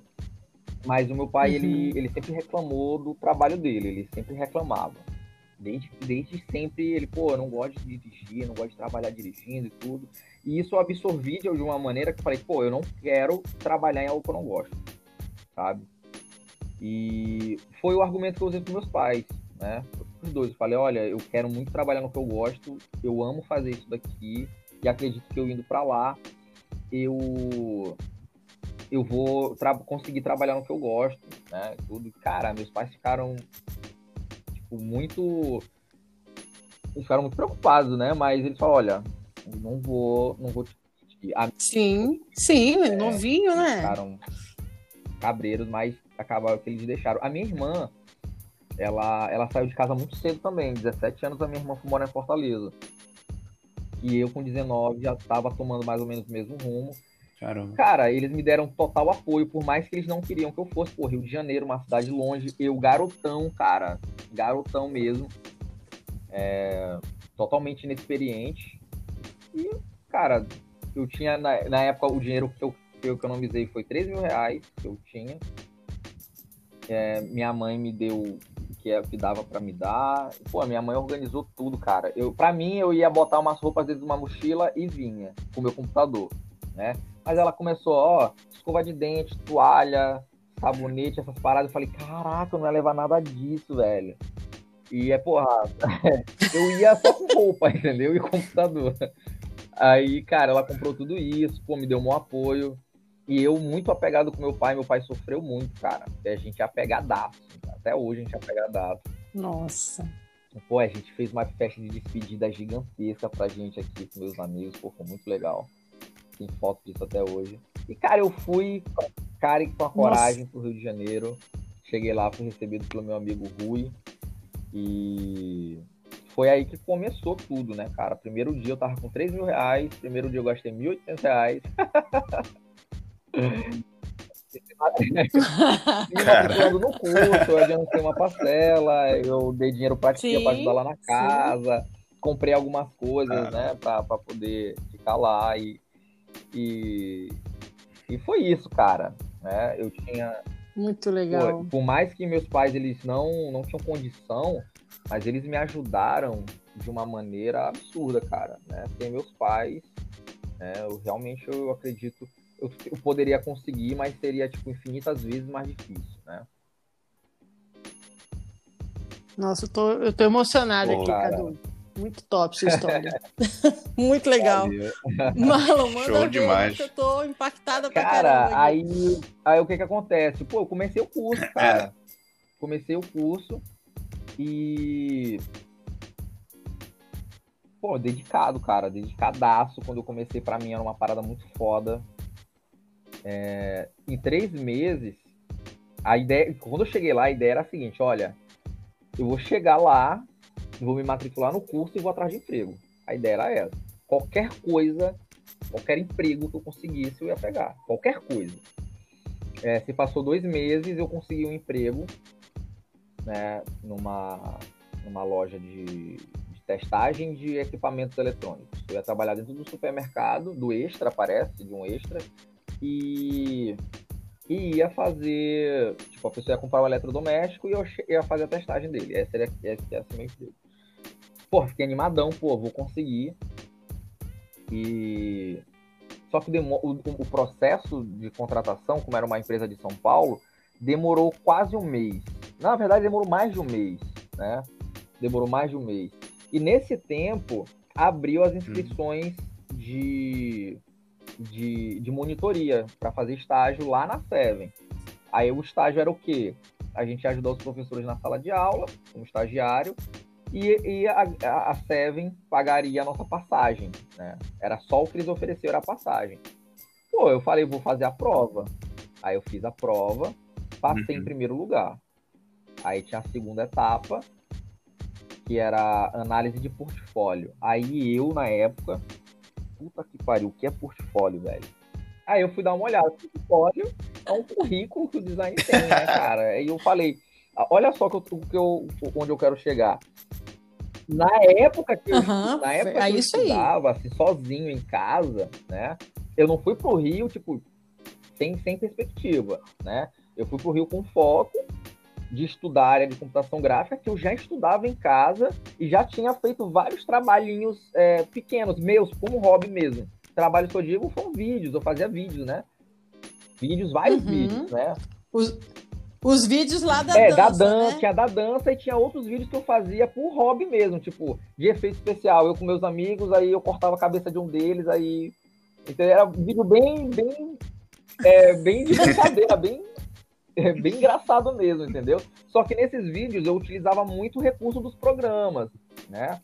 Speaker 3: Mas o meu pai, uhum. ele, ele sempre reclamou do trabalho dele, ele sempre reclamava. Desde, desde sempre, ele, pô, eu não gosto de dirigir, não gosto de trabalhar dirigindo e tudo. E isso eu absorvi de uma maneira que eu falei, pô, eu não quero trabalhar em algo que eu não gosto, sabe? E foi o argumento que eu usei com meus pais né? Dois. Eu falei, olha, eu quero muito trabalhar no que eu gosto, eu amo fazer isso daqui e acredito que eu indo para lá, eu eu vou tra conseguir trabalhar no que eu gosto, né? Tudo. Cara, meus pais ficaram tipo muito eles ficaram muito preocupados, né? Mas eles falaram, olha, não vou, não vou te
Speaker 2: Sim, sim, é, novinho, né?
Speaker 3: Ficaram cabreiros, mas acabaram que eles deixaram. A minha irmã, ela, ela saiu de casa muito cedo também. 17 anos a minha irmã foi morar em Fortaleza. E eu com 19 já estava tomando mais ou menos o mesmo rumo.
Speaker 1: Caramba.
Speaker 3: Cara, eles me deram total apoio, por mais que eles não queriam que eu fosse por Rio de Janeiro, uma cidade longe. Eu, garotão, cara, garotão mesmo. É, totalmente inexperiente. E, cara, eu tinha, na, na época, o dinheiro que eu, que eu economizei foi 3 mil reais que eu tinha. É, minha mãe me deu que, é, que dava para me dar. Pô, minha mãe organizou tudo, cara. Eu, para mim, eu ia botar umas roupas dentro de uma mochila e vinha com o meu computador, né? Mas ela começou, ó, escova de dente, toalha, sabonete, essas paradas. Eu falei, caraca, eu não ia levar nada disso, velho. E é, porra, eu ia só com roupa, entendeu? E computador. Aí, cara, ela comprou tudo isso, pô, me deu um apoio. E eu, muito apegado com meu pai, meu pai sofreu muito, cara. A gente é apegadaço. Até hoje a gente é apegadaço.
Speaker 2: Nossa.
Speaker 3: Pô, a gente fez uma festa de despedida gigantesca pra gente aqui com meus amigos. Pô, foi muito legal. Tem foto disso até hoje. E, cara, eu fui, cara, com a coragem Nossa. pro Rio de Janeiro. Cheguei lá, fui recebido pelo meu amigo Rui. E foi aí que começou tudo, né, cara? Primeiro dia eu tava com 3 mil reais, primeiro dia eu gastei 1.800 reais. me matriculando no curso, eu adiantei uma parcela, eu dei dinheiro pra tia pra ajudar lá na casa, sim. comprei algumas coisas, ah. né, pra, pra poder ficar lá e, e, e foi isso, cara, né, eu tinha...
Speaker 2: Muito legal.
Speaker 3: Por, por mais que meus pais, eles não, não tinham condição, mas eles me ajudaram de uma maneira absurda, cara, né, sem meus pais, né, eu realmente eu acredito eu, eu poderia conseguir, mas seria tipo infinitas vezes mais difícil, né?
Speaker 2: Nossa, eu tô, eu tô emocionado Pô, aqui, cara. Cadu. Muito top sua história. Muito legal. Marlon, manda Show ver, demais. eu tô impactada pra
Speaker 3: cara, caramba. Aí, aí o que que acontece? Pô, eu comecei o curso, cara. Comecei o curso e pô, dedicado, cara, dedicadaço. Quando eu comecei, para mim era uma parada muito foda. É, em três meses, a ideia, quando eu cheguei lá, a ideia era a seguinte: olha, eu vou chegar lá, vou me matricular no curso e vou atrás de emprego. A ideia era essa. Qualquer coisa, qualquer emprego que eu conseguisse, eu ia pegar. Qualquer coisa. É, se passou dois meses, eu consegui um emprego né, numa, numa loja de, de testagem de equipamentos eletrônicos. Eu ia trabalhar dentro do supermercado, do Extra, parece, de um Extra, e, e ia fazer. Tipo, a pessoa ia comprar o um eletrodoméstico e eu ia fazer a testagem dele. Esse era, esse ia ser meu emprego. Pô, fiquei animadão, pô, vou conseguir. E. Só que o, o processo de contratação, como era uma empresa de São Paulo, demorou quase um mês. Na verdade, demorou mais de um mês, né? Demorou mais de um mês. E nesse tempo, abriu as inscrições de de, de monitoria para fazer estágio lá na Seven. Aí o estágio era o quê? A gente ajudou os professores na sala de aula, como estagiário, e, e a, a, Seven pagaria a nossa passagem, né? Era só o que eles ofereceram a passagem. Pô, eu falei, vou fazer a prova. Aí eu fiz a prova, passei uhum. em primeiro lugar. Aí tinha a segunda etapa, que era análise de portfólio. Aí eu, na época, puta que pariu, o que é portfólio, velho? Aí eu fui dar uma olhada. Portfólio é um currículo que o design tem, né, cara? Aí eu falei, olha só que eu, que eu, onde eu quero chegar. Na época que eu, uhum, na época é que eu estudava, assim, sozinho em casa, né? Eu não fui pro Rio, tipo, sem, sem perspectiva, né? Eu fui pro Rio com foco de estudar área de computação gráfica que eu já estudava em casa e já tinha feito vários trabalhinhos é, pequenos, meus, como hobby mesmo. Trabalhos que eu digo foram vídeos, eu fazia vídeos, né? Vídeos, vários uhum. vídeos, né?
Speaker 2: Os, os vídeos lá da
Speaker 3: é,
Speaker 2: dança.
Speaker 3: Da dança, né? tinha da dança e tinha outros vídeos que eu fazia por hobby mesmo, tipo, de efeito especial. Eu com meus amigos, aí eu cortava a cabeça de um deles, aí. Então era um vídeo bem, bem. É, bem de brincadeira, bem é bem engraçado mesmo, entendeu? Só que nesses vídeos eu utilizava muito o recurso dos programas, né?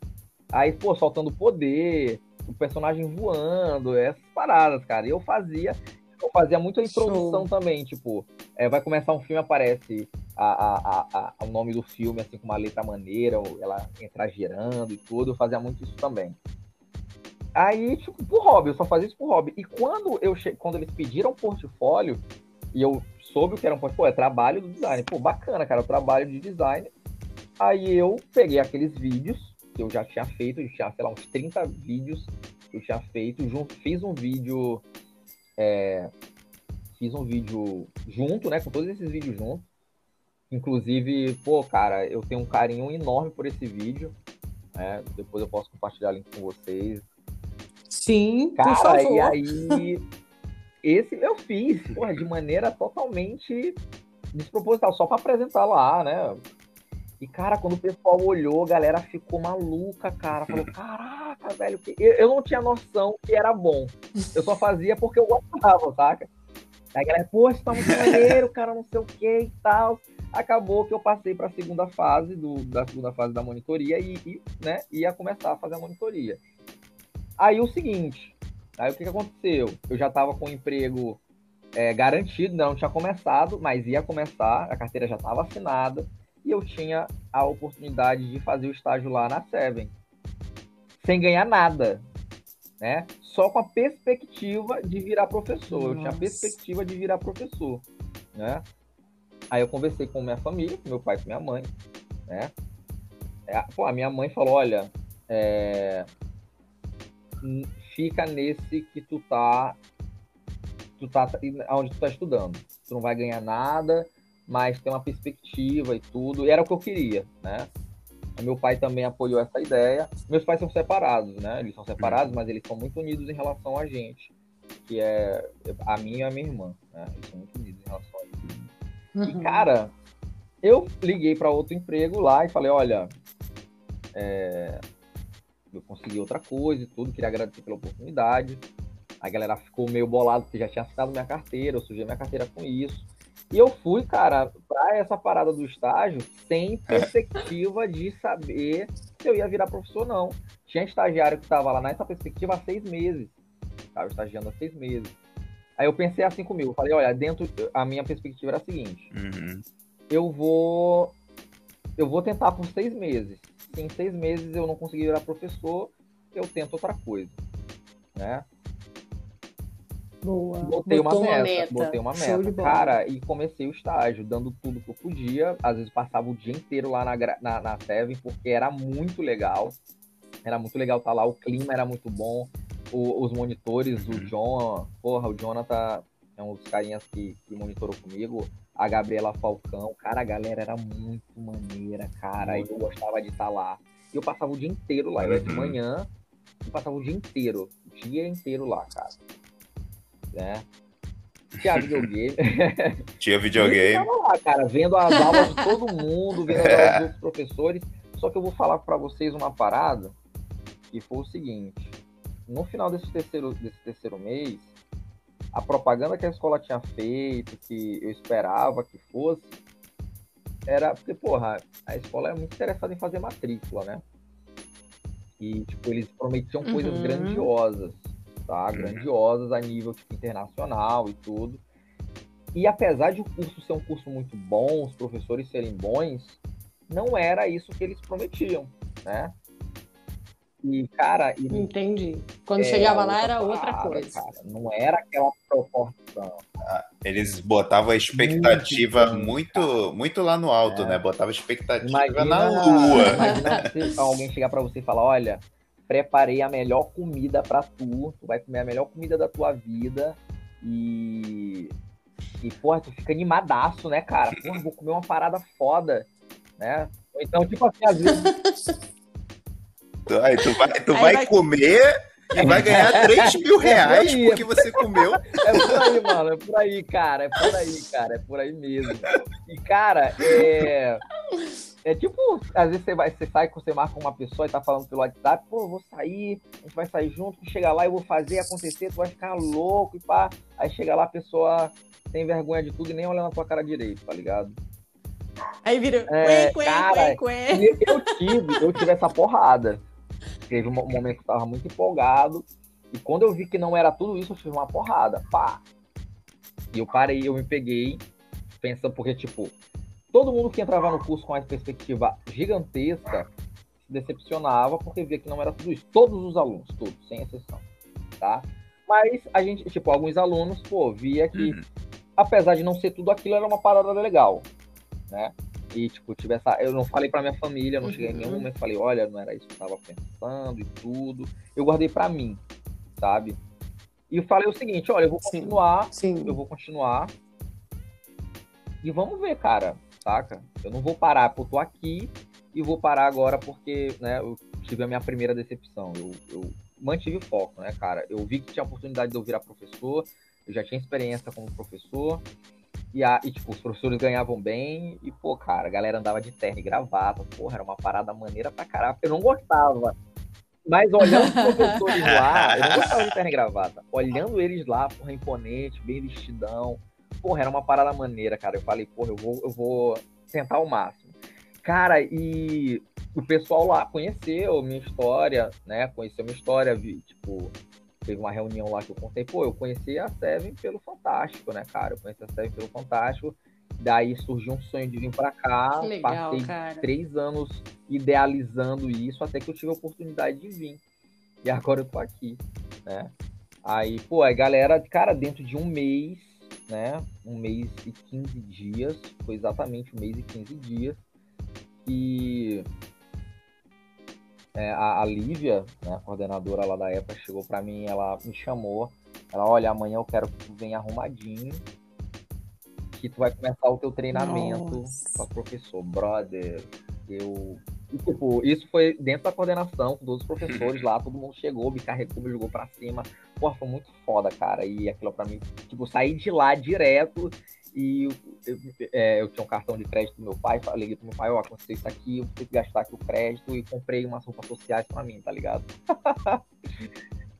Speaker 3: Aí, pô, soltando poder, o personagem voando, essas paradas, cara. E eu fazia, eu fazia muito a introdução Show. também, tipo, é, vai começar um filme, aparece a, a, a, o nome do filme, assim, com uma letra maneira, ela entrar girando e tudo, eu fazia muito isso também. Aí, tipo, por hobby, eu só fazia isso por hobby. E quando eu che... quando eles pediram portfólio, e eu soube o que era um pô, é trabalho do design. Pô, bacana, cara, o trabalho de design. Aí eu peguei aqueles vídeos que eu já tinha feito, eu tinha, sei lá, uns 30 vídeos que eu tinha feito, junto, fiz um vídeo. É, fiz um vídeo junto, né? Com todos esses vídeos juntos. Inclusive, pô, cara, eu tenho um carinho enorme por esse vídeo. Né? Depois eu posso compartilhar o link com vocês.
Speaker 2: Sim,
Speaker 3: cara,
Speaker 2: por favor.
Speaker 3: e aí esse eu fiz, porra, de maneira totalmente desproposital, só para apresentar lá, né? E, cara, quando o pessoal olhou, a galera ficou maluca, cara. Falou, caraca, velho. Eu, eu não tinha noção que era bom. Eu só fazia porque eu gostava, saca? Aí a galera, poxa, tá muito maneiro, cara, não sei o que e tal. Acabou que eu passei para a segunda fase do, da segunda fase da monitoria e, e, né, ia começar a fazer a monitoria. Aí o seguinte, aí o que, que aconteceu? Eu já estava com o emprego é, garantido, não tinha começado, mas ia começar, a carteira já estava assinada e eu tinha a oportunidade de fazer o estágio lá na Seven, sem ganhar nada, né? Só com a perspectiva de virar professor. Nossa. Eu tinha a perspectiva de virar professor, né? Aí eu conversei com minha família, com meu pai, com minha mãe, né? É, pô, a minha mãe falou, olha, é... fica nesse que tu tá, tu tá onde tu tá estudando. Tu não vai ganhar nada, mas tem uma perspectiva e tudo. E era o que eu queria, né? Meu pai também apoiou essa ideia. Meus pais são separados, né? Eles são separados, mas eles são muito unidos em relação a gente, que é a minha e a minha irmã, né? Eles são muito unidos em relação a isso. Uhum. E cara, eu liguei para outro emprego lá e falei, olha, é... eu consegui outra coisa e tudo, queria agradecer pela oportunidade. A galera ficou meio bolado porque já tinha assinado minha carteira, eu sujei minha carteira com isso. E eu fui, cara, pra essa parada do estágio sem perspectiva de saber se eu ia virar professor, não. Tinha estagiário que estava lá nessa perspectiva há seis meses. Tava estagiando há seis meses. Aí eu pensei assim comigo, falei, olha, dentro a minha perspectiva era a seguinte: uhum. eu vou eu vou tentar por seis meses. Em seis meses eu não conseguir virar professor, eu tento outra coisa, né?
Speaker 2: Boa.
Speaker 3: Botei uma meta, uma meta, Botei uma meta. Cara, e comecei o estágio, dando tudo que eu podia. Às vezes passava o dia inteiro lá na, na, na Seven, porque era muito legal. Era muito legal estar tá lá, o clima era muito bom. O, os monitores, o. John, porra, o Jonathan é um dos carinhas que, que monitorou comigo. A Gabriela Falcão, cara, a galera era muito maneira, cara. E eu gostava de estar tá lá. E eu passava o dia inteiro lá. Eu ia de uhum. manhã, eu passava o dia inteiro, o dia inteiro lá, cara né? Tinha videogame.
Speaker 1: Tinha videogame.
Speaker 3: tava lá, cara, vendo as aulas de todo mundo, vendo as aulas dos professores. Só que eu vou falar para vocês uma parada que foi o seguinte. No final desse terceiro, desse terceiro mês, a propaganda que a escola tinha feito, que eu esperava que fosse, era porque, porra, a escola é muito interessada em fazer matrícula, né? E, tipo, eles prometiam coisas uhum. grandiosas tá? Uhum. Grandiosas a nível tipo, internacional e tudo. E apesar de o curso ser um curso muito bom, os professores serem bons, não era isso que eles prometiam, né? E, cara. E,
Speaker 2: Entendi. Quando é, chegava lá era outra coisa.
Speaker 3: Cara, não era aquela proporção.
Speaker 1: Ah, eles botavam a expectativa muito, muito, muito lá no alto, é. né? Botava a expectativa imagina, na lua.
Speaker 3: Imagina se alguém chegar para você e falar: olha, preparei a melhor comida para tu, tu vai comer a melhor comida da tua vida e e porra, tu fica animadaço, né, cara? Porra, vou comer uma parada foda, né? Então, tipo assim, às vezes
Speaker 1: Aí tu vai, tu vai, vai comer e vai ganhar 3 mil é reais é porque você comeu.
Speaker 3: É por aí, mano, é por aí, cara, é por aí, cara, é por aí mesmo. E, cara, é. É tipo, às vezes você, vai, você sai, você marca uma pessoa e tá falando pelo WhatsApp, pô, vou sair, a gente vai sair junto, chega lá, eu vou fazer acontecer, tu vai ficar louco e pá. Aí chega lá, a pessoa tem vergonha de tudo e nem olha na tua cara direito, tá ligado?
Speaker 2: Aí vira, é, quen, cara, quen,
Speaker 3: Eu tive, eu tive essa porrada. Teve um momento que eu tava muito empolgado, e quando eu vi que não era tudo isso, eu tive uma porrada, pá. E eu parei, eu me peguei, pensando, porque, tipo, todo mundo que entrava no curso com essa perspectiva gigantesca se decepcionava porque via que não era tudo isso. Todos os alunos, todos, sem exceção, tá? Mas a gente, tipo, alguns alunos, pô, via que, uhum. apesar de não ser tudo aquilo, era uma parada legal, né? E, tipo, tive essa. Eu não falei pra minha família, não uhum. cheguei em nenhum momento, falei, olha, não era isso que eu tava pensando e tudo. Eu guardei pra mim, sabe? E eu falei o seguinte, olha, eu vou continuar,
Speaker 2: Sim. Sim.
Speaker 3: eu vou continuar. E vamos ver, cara saca? Eu não vou parar, porque eu tô aqui e vou parar agora porque, né, eu tive a minha primeira decepção. Eu, eu mantive o foco, né, cara? Eu vi que tinha a oportunidade de eu virar professor, eu já tinha experiência como professor, e, a, e, tipo, os professores ganhavam bem, e, pô, cara, a galera andava de terno e gravata, porra, era uma parada maneira pra caralho. Eu não gostava. Mas olhando os professores lá, eu não gostava de terno e gravata. Olhando eles lá, porra, imponente, bem vestidão, porra, era uma parada maneira, cara. Eu falei, porra, eu vou, eu vou tentar o máximo. Cara, e o pessoal lá conheceu minha história, né? Conheceu minha história, vi, tipo, teve uma reunião lá que eu contei, pô, eu conheci a Seven pelo Fantástico, né, cara? Eu conheci a Seven pelo Fantástico. Daí surgiu um sonho de vir para cá.
Speaker 2: Legal,
Speaker 3: passei
Speaker 2: cara.
Speaker 3: três anos idealizando isso até que eu tive a oportunidade de vir. E agora eu tô aqui, né? Aí, pô, a galera, cara, dentro de um mês, né? Um mês e 15 dias, foi exatamente um mês e 15 dias, que é, a, a Lívia, né, a coordenadora lá da época, chegou para mim, ela me chamou, ela, olha, amanhã eu quero que tu venha arrumadinho, que tu vai começar o teu treinamento para professor. Brother, eu... E, tipo, isso foi dentro da coordenação, com todos os professores lá, todo mundo chegou, me carregou, me jogou pra cima. Porra, foi muito foda, cara. E aquilo pra mim, tipo, saí de lá direto e eu, eu, é, eu, tinha um cartão de crédito do meu pai, falei pro meu pai, ó, aconteceu isso aqui, eu tenho que gastar aqui o crédito e comprei umas roupas sociais pra mim, tá ligado?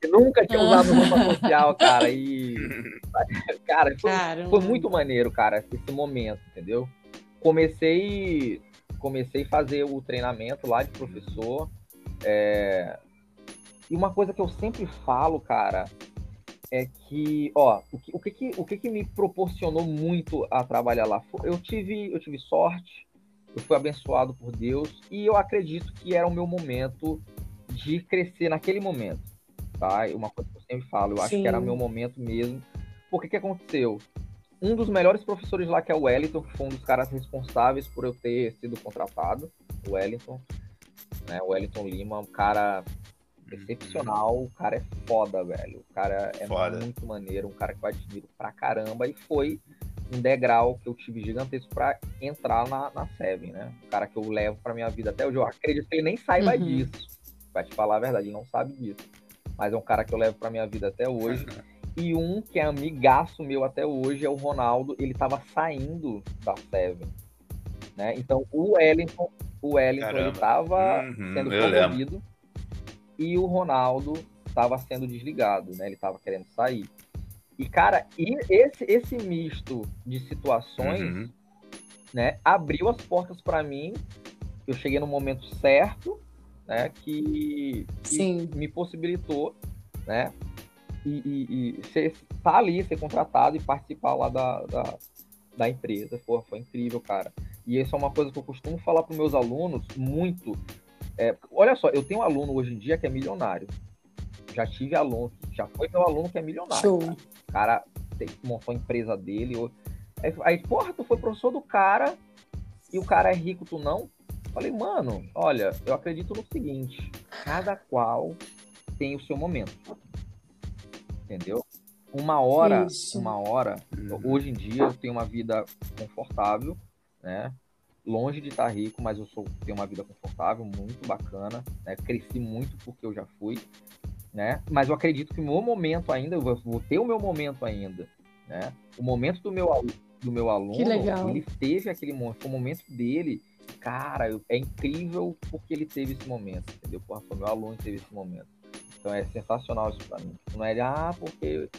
Speaker 3: eu nunca tinha usado roupa social, cara, e... cara, foi, foi, muito maneiro, cara, esse momento, entendeu? Comecei comecei a fazer o treinamento lá de professor, é... e uma coisa que eu sempre falo, cara, é que, ó, o que, o que, que, o que, que me proporcionou muito a trabalhar lá? Eu tive, eu tive sorte, eu fui abençoado por Deus e eu acredito que era o meu momento de crescer naquele momento, tá? Uma coisa que eu sempre falo, eu Sim. acho que era o meu momento mesmo. Por que que aconteceu? Um dos melhores professores lá, que é o Wellington, que foi um dos caras responsáveis por eu ter sido contratado, o Wellington, né? O Wellington Lima, um cara excepcional, o cara é foda, velho. O cara é foda. muito maneiro, um cara que eu admiro pra caramba e foi um degrau que eu tive gigantesco para entrar na, na Seven, né? O cara que eu levo pra minha vida até hoje. Eu acredito que ele nem saiba uhum. disso. Vai te falar a verdade, ele não sabe disso. Mas é um cara que eu levo pra minha vida até hoje. E um que é amigaço meu até hoje é o Ronaldo. Ele tava saindo da Seven. Né? Então o Wellington, o Wellington ele tava uhum, sendo promovido e o Ronaldo estava sendo desligado, né? Ele estava querendo sair. E, cara, e esse, esse misto de situações, uhum. né, abriu as portas para mim. Eu cheguei no momento certo, né, que, que me possibilitou, né, e, e, e ser, estar tá ali, ser contratado e participar lá da, da, da empresa. Pô, foi incrível, cara. E isso é uma coisa que eu costumo falar para meus alunos muito, é, olha só, eu tenho um aluno hoje em dia que é milionário. Já tive aluno, já foi meu aluno que é milionário. Show. Cara. O cara tem, montou a empresa dele. Aí, aí, porra, tu foi professor do cara e o cara é rico, tu não? Falei, mano, olha, eu acredito no seguinte: cada qual tem o seu momento. Entendeu? Uma hora, Isso. uma hora, uhum. hoje em dia eu tenho uma vida confortável, né? Longe de estar rico, mas eu sou, tenho uma vida confortável, muito bacana, né? Cresci muito porque eu já fui, né? Mas eu acredito que o meu momento ainda, eu vou ter o meu momento ainda, né? O momento do meu, do meu aluno, ele teve aquele momento, foi o momento dele, cara, é incrível porque ele teve esse momento, entendeu? Porra, foi meu aluno que teve esse momento. Então é sensacional isso pra mim. Não é, ah, porque...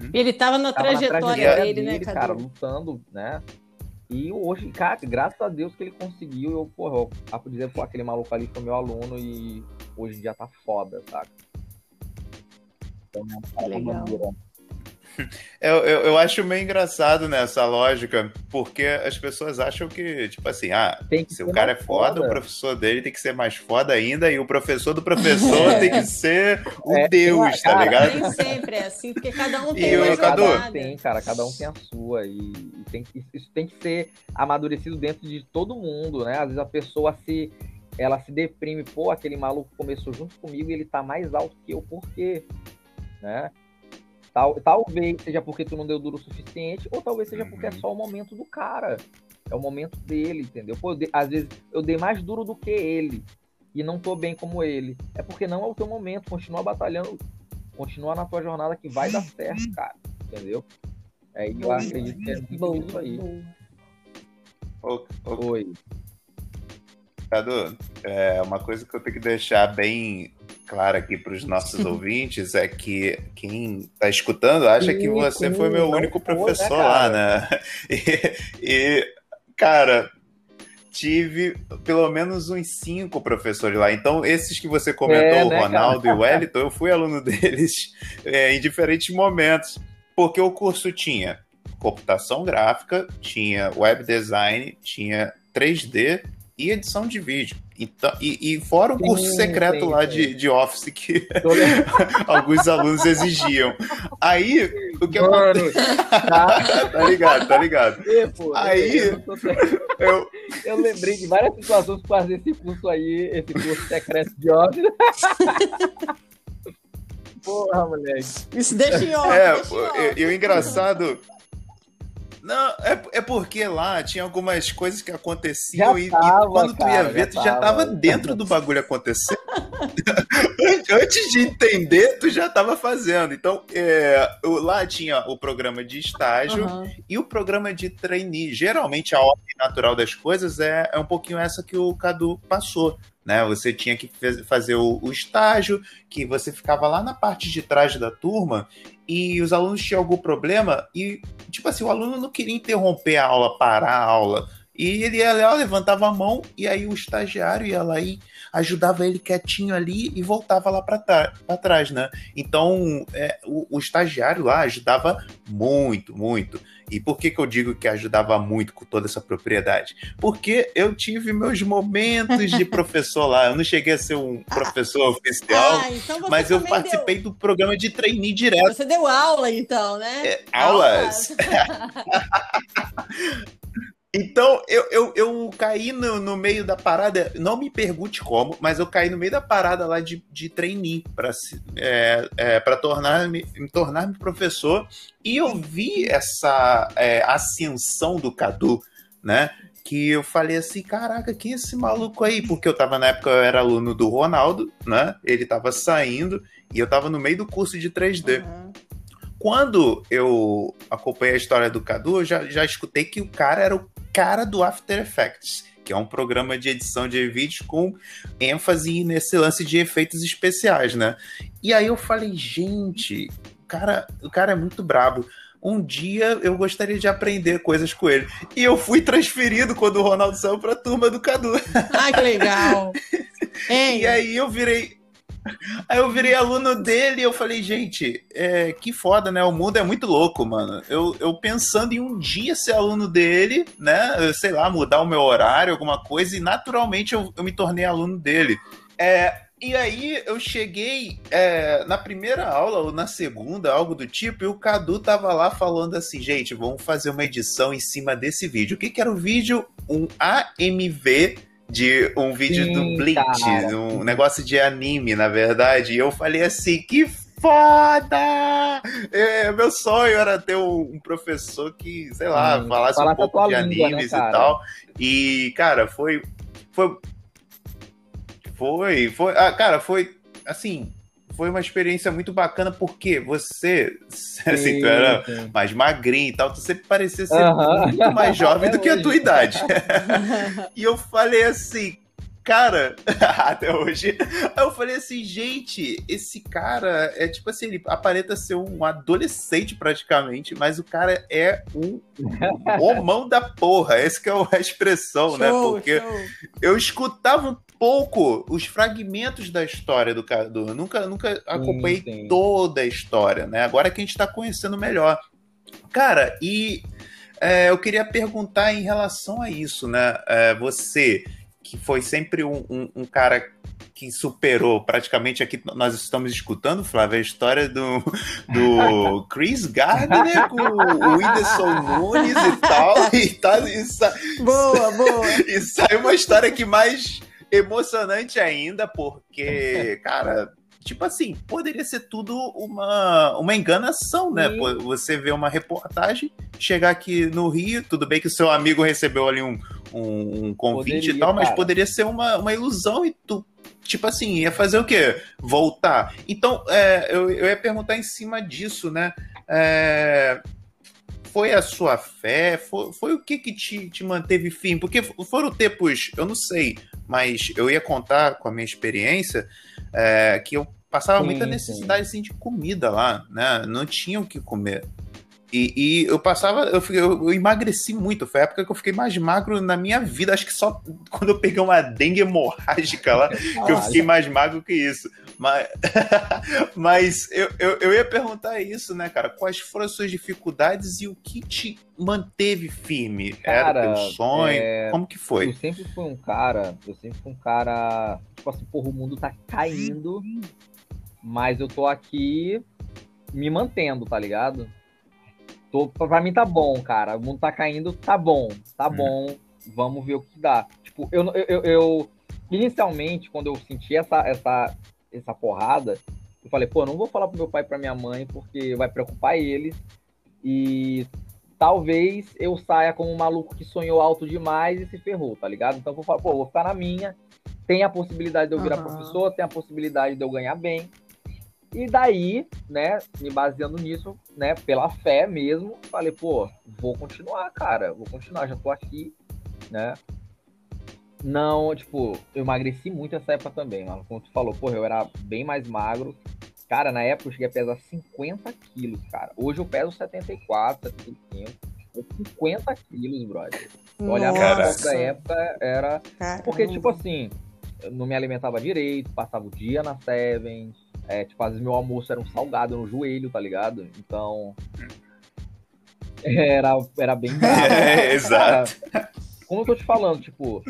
Speaker 2: Uhum. Ele tava na, tava trajetória, na trajetória dele, né, dele, né,
Speaker 3: cara, lutando, né? E hoje, cara, graças a Deus que ele conseguiu, eu, porra, eu, a dizer, pô, aquele maluco ali foi meu aluno e hoje em dia tá foda, saca?
Speaker 2: Então, é legal. Maneira.
Speaker 1: Eu, eu, eu, acho meio engraçado nessa lógica, porque as pessoas acham que, tipo assim, ah, se o cara é foda, foda, o professor dele tem que ser mais foda ainda, e o professor do professor é. tem que ser o é, Deus, tá ligado?
Speaker 2: Nem sempre é assim, porque cada um tem uma
Speaker 3: cada tem, cara, cada um tem a sua, e, e tem, isso tem que ser amadurecido dentro de todo mundo, né? Às vezes a pessoa se ela se deprime, pô, aquele maluco começou junto comigo e ele tá mais alto que eu, por quê? Né? Tal, talvez seja porque tu não deu duro o suficiente, ou talvez seja porque é uhum. só o momento do cara. É o momento dele, entendeu? Pô, de, às vezes eu dei mais duro do que ele e não tô bem como ele. É porque não é o teu momento. Continua batalhando, continua na tua jornada que vai dar certo, cara. Entendeu? É, eu acredito que é muito isso aí.
Speaker 1: Oi. Cadu, é, uma coisa que eu tenho que deixar bem clara aqui para os nossos ouvintes é que quem está escutando acha que você foi meu único né, professor lá, né? E, e, cara, tive pelo menos uns cinco professores lá. Então, esses que você comentou, é, né, o Ronaldo cara? e o Wellington, eu fui aluno deles é, em diferentes momentos, porque o curso tinha computação gráfica, tinha web design, tinha 3D e edição de vídeo. Então, e, e fora o curso sim, secreto sim, lá sim. De, de Office que alguns alunos exigiam. Aí, o que aconteceu? Tá. tá ligado, tá ligado.
Speaker 3: E, pô, aí, eu, eu, eu, lembrei de várias situações por causa desse curso aí, esse curso secreto de Office. Porra, moleque.
Speaker 2: Isso deixa em off.
Speaker 1: É,
Speaker 2: deixa em off.
Speaker 1: e o engraçado não, é, é porque lá tinha algumas coisas que aconteciam e, tava, e, quando tu ia ver, tu já tava dentro do bagulho acontecer. Antes de entender, tu já tava fazendo. Então, é, lá tinha o programa de estágio uhum. e o programa de trainee. Geralmente a ordem natural das coisas é, é um pouquinho essa que o Cadu passou né? Você tinha que fazer o, o, estágio, que você ficava lá na parte de trás da turma e os alunos tinham algum problema e, tipo assim, o aluno não queria interromper a aula, parar a aula. E ele ia lá, levantava a mão e aí o estagiário ia lá e ajudava ele quietinho ali e voltava lá para trás, né? Então, é, o, o estagiário lá ajudava muito, muito. E por que, que eu digo que ajudava muito com toda essa propriedade? Porque eu tive meus momentos de professor lá. Eu não cheguei a ser um ah. professor oficial, ah, então mas eu participei deu... do programa de trainee direto.
Speaker 2: Você deu aula, então, né?
Speaker 1: É, aulas. Então, eu, eu, eu caí no, no meio da parada, não me pergunte como, mas eu caí no meio da parada lá de, de trainee para é, é, tornar-me tornar professor. E eu vi essa é, ascensão do Cadu, né? Que eu falei assim, caraca, quem é esse maluco aí? Porque eu tava na época, eu era aluno do Ronaldo, né? Ele tava saindo e eu tava no meio do curso de 3D. Uhum quando eu acompanhei a história do Cadu, eu já, já escutei que o cara era o cara do After Effects, que é um programa de edição de vídeos com ênfase nesse lance de efeitos especiais, né? E aí eu falei, gente, o cara, o cara é muito brabo. Um dia eu gostaria de aprender coisas com ele. E eu fui transferido quando o Ronaldo saiu para a turma do Cadu.
Speaker 2: Ai, que legal!
Speaker 1: e aí eu virei, Aí eu virei aluno dele e eu falei, gente, é, que foda, né? O mundo é muito louco, mano. Eu, eu pensando em um dia ser aluno dele, né? Sei lá, mudar o meu horário, alguma coisa, e naturalmente eu, eu me tornei aluno dele. É, e aí eu cheguei é, na primeira aula ou na segunda, algo do tipo, e o Cadu tava lá falando assim, gente, vamos fazer uma edição em cima desse vídeo. O que, que era o vídeo? Um AMV de um vídeo Sim, do Bleach, cara. um negócio de anime, na verdade. E eu falei assim, que foda! É, meu sonho era ter um, professor que, sei lá, hum, falasse um pouco de língua, animes né, e tal. E, cara, foi. Foi. Foi. foi ah, cara, foi. Assim, foi uma experiência muito bacana, porque você, assim, sim, tu era mais magrinho e tal, tu sempre parecia ser uh -huh. muito mais jovem do que a tua idade. e eu falei assim, cara, até hoje, eu falei assim, gente, esse cara é tipo assim, ele aparenta ser um adolescente praticamente, mas o cara é um homão da porra, essa que é a expressão, né? show, né? Porque show. eu escutava pouco os fragmentos da história do Cadu. Eu nunca, nunca acompanhei sim, sim. toda a história, né? Agora que a gente está conhecendo melhor. Cara, e é, eu queria perguntar em relação a isso, né? É, você, que foi sempre um, um, um, cara que superou praticamente aqui nós estamos escutando, Flávio, a história do, do Chris Gardner com o Whindersson Nunes e tal. E, tá, e sa...
Speaker 2: Boa, boa.
Speaker 1: E saiu uma história que mais emocionante ainda, porque, cara, tipo assim, poderia ser tudo uma, uma enganação, né? Sim. Você vê uma reportagem, chegar aqui no Rio, tudo bem que o seu amigo recebeu ali um, um, um convite poderia, e tal, mas cara. poderia ser uma, uma ilusão e tu tipo assim, ia fazer o quê? Voltar. Então, é, eu, eu ia perguntar em cima disso, né? É, foi a sua fé? Foi, foi o que que te, te manteve firme? Porque foram tempos, eu não sei, mas eu ia contar com a minha experiência é, que eu passava sim, muita necessidade assim, de comida lá, né? Não tinha o que comer. E, e, eu passava, eu, eu, eu, emagreci muito. Foi a época que eu fiquei mais magro na minha vida. Acho que só quando eu peguei uma dengue hemorrágica lá, que eu fiquei mais magro que isso. Mas, mas eu, eu, eu, ia perguntar isso, né, cara? Quais foram as suas dificuldades e o que te manteve firme? Cara, Era teu sonho? É... Como que foi?
Speaker 3: Eu sempre fui um cara, eu sempre fui um cara, tipo assim, porra, o mundo tá caindo, mas eu tô aqui me mantendo, tá ligado? Tô, pra mim tá bom, cara. O mundo tá caindo, tá bom, tá hum. bom. Vamos ver o que dá. Tipo, eu, eu, eu, inicialmente, quando eu senti essa, essa, essa porrada, eu falei, pô, não vou falar pro meu pai e pra minha mãe, porque vai preocupar eles. E talvez eu saia como um maluco que sonhou alto demais e se ferrou, tá ligado? Então eu vou falar, pô, vou ficar na minha. Tem a possibilidade de eu virar uhum. professor, tem a possibilidade de eu ganhar bem. E daí, né, me baseando nisso, né, pela fé mesmo, falei, pô, vou continuar, cara, vou continuar, já tô aqui, né. Não, tipo, eu emagreci muito essa época também, mano. Como tu falou, pô, eu era bem mais magro. Cara, na época eu cheguei a pesar 50 quilos, cara. Hoje eu peso 74, 75. 50 quilos, brother. Olha, na época era. Caramba. Porque, tipo assim, eu não me alimentava direito, passava o dia na Seven, é, tipo, às vezes meu almoço era um salgado no joelho, tá ligado? Então. Era, era bem.
Speaker 1: É, exato.
Speaker 3: Como eu tô te falando, tipo,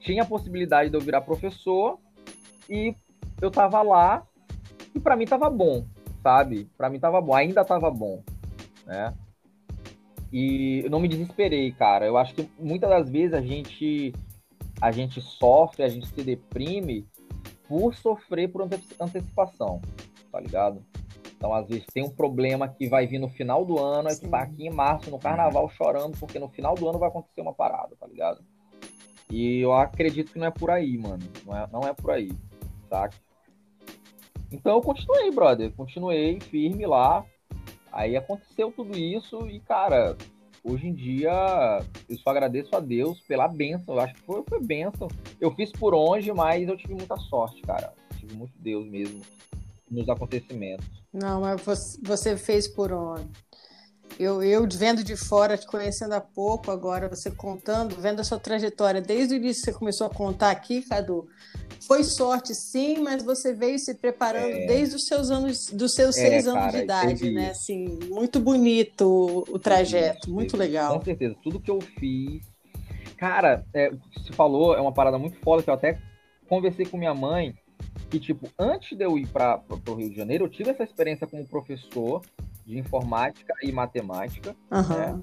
Speaker 3: tinha a possibilidade de eu virar professor e eu tava lá e para mim tava bom, sabe? Para mim tava bom, ainda tava bom, né? E eu não me desesperei, cara. Eu acho que muitas das vezes a gente a gente sofre, a gente se deprime por sofrer por antecipação, tá ligado? Então, às vezes, tem um problema que vai vir no final do ano, Sim. e tá aqui em março, no carnaval, chorando, porque no final do ano vai acontecer uma parada, tá ligado? E eu acredito que não é por aí, mano. Não é, não é por aí, saca? Então eu continuei, brother. Continuei firme lá. Aí aconteceu tudo isso e, cara, hoje em dia eu só agradeço a Deus pela benção. Eu acho que foi, foi benção. Eu fiz por onde, mas eu tive muita sorte, cara. Tive muito Deus mesmo nos acontecimentos.
Speaker 2: Não, mas você fez por onde? Eu, eu vendo de fora, te conhecendo há pouco, agora você contando, vendo a sua trajetória desde o início que você começou a contar aqui, Cadu, foi sorte sim, mas você veio se preparando é... desde os seus anos, dos seus é, seis anos de idade, né? Assim, muito bonito o trajeto, muito legal.
Speaker 3: Com certeza, tudo que eu fiz. Cara, é, o que você falou é uma parada muito foda que eu até conversei com minha mãe que, tipo, antes de eu ir para o Rio de Janeiro, eu tive essa experiência como professor de informática e matemática, uhum. né?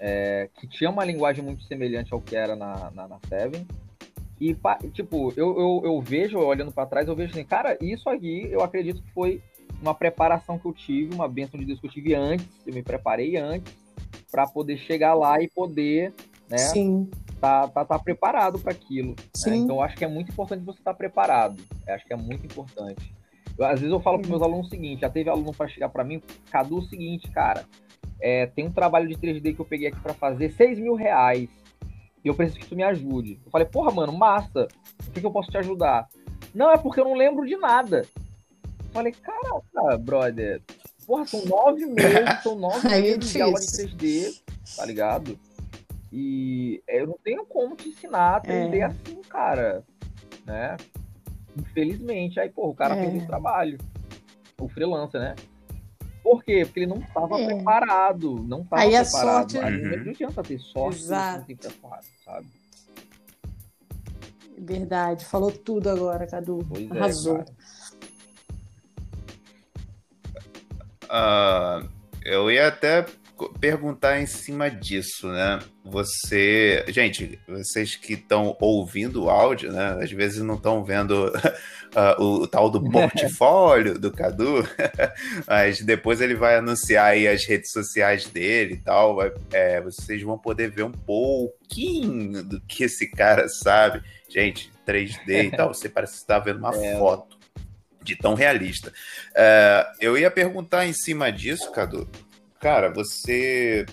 Speaker 3: É, que tinha uma linguagem muito semelhante ao que era na, na, na Seven. E, tipo, eu, eu, eu vejo, olhando para trás, eu vejo assim, cara, isso aqui eu acredito que foi uma preparação que eu tive, uma benção de Deus que eu tive antes, eu me preparei antes para poder chegar lá e poder, né, Sim. Tá, tá, tá preparado para aquilo. Né? Então, acho que é muito importante você estar tá preparado. Eu acho que é muito importante. Eu, às vezes eu falo para meus alunos o seguinte, já teve aluno para chegar para mim, Cadu, o seguinte, cara, é, tem um trabalho de 3D que eu peguei aqui para fazer, 6 mil reais e eu preciso que tu me ajude. Eu falei, porra, mano, massa. O que, que eu posso te ajudar? Não, é porque eu não lembro de nada. Eu falei, caraca, brother. Porra, são nove meses, são nove é meses de aula de 3D, tá ligado? E eu não tenho como te ensinar 3D é. assim, cara. Né? Infelizmente. Aí, porra, o cara é. fez o trabalho. O freelancer, né? Por quê? Porque ele não estava é. preparado. Não estava preparado. Sorte... Aí uhum. não adianta ter sorte Exato. não ter preparado, sabe?
Speaker 2: Verdade. Falou tudo agora, Cadu. Pois é, Arrasou.
Speaker 1: É, uh, eu ia até perguntar em cima disso, né? Você, gente, vocês que estão ouvindo o áudio, né? Às vezes não estão vendo uh, o, o, tal do portfólio do Cadu, mas depois ele vai anunciar aí as redes sociais dele e tal. É, vocês vão poder ver um pouquinho do que esse cara sabe. Gente, 3D e tal, você parece estar tá vendo uma é. foto de tão realista. Uh, eu ia perguntar em cima disso, Cadu. Cara, você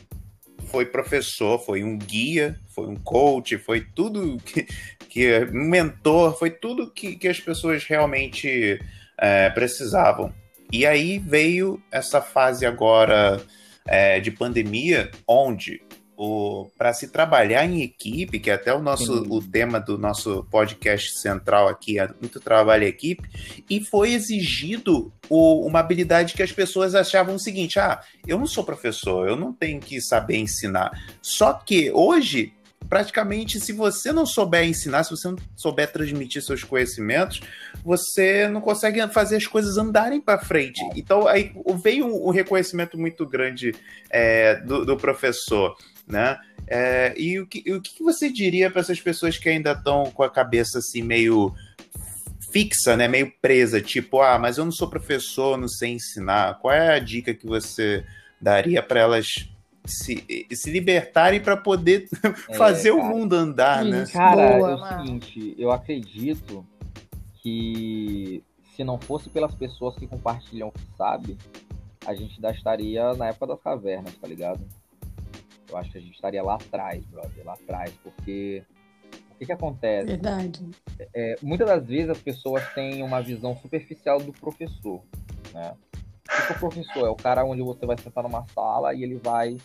Speaker 1: foi professor, foi um guia, foi um coach, foi tudo que, que um mentor, foi tudo que, que as pessoas realmente é, precisavam. E aí veio essa fase agora é, de pandemia, onde para se trabalhar em equipe, que é até o nosso o tema do nosso podcast central aqui é muito trabalho em equipe, e foi exigido o, uma habilidade que as pessoas achavam o seguinte: ah, eu não sou professor, eu não tenho que saber ensinar. Só que hoje praticamente, se você não souber ensinar, se você não souber transmitir seus conhecimentos, você não consegue fazer as coisas andarem para frente. Então, aí veio um, reconhecimento muito grande é, do, do, professor, né? É, e o que, o que você diria para essas pessoas que ainda estão com a cabeça assim meio fixa, né, meio presa, tipo, ah, mas eu não sou professor, não sei ensinar. Qual é a dica que você daria para elas se, se libertarem para poder é, fazer cara. o mundo andar, né?
Speaker 3: Cara, Boa, é o seguinte, eu acredito que se não fosse pelas pessoas que compartilham o que sabe, a gente ainda estaria na época das cavernas, tá ligado? Eu acho que a gente estaria lá atrás, brother, lá atrás, porque o que que acontece?
Speaker 2: Verdade.
Speaker 3: É, muitas das vezes as pessoas têm uma visão superficial do professor, né? O que é o professor? É o cara onde você vai sentar numa sala e ele vai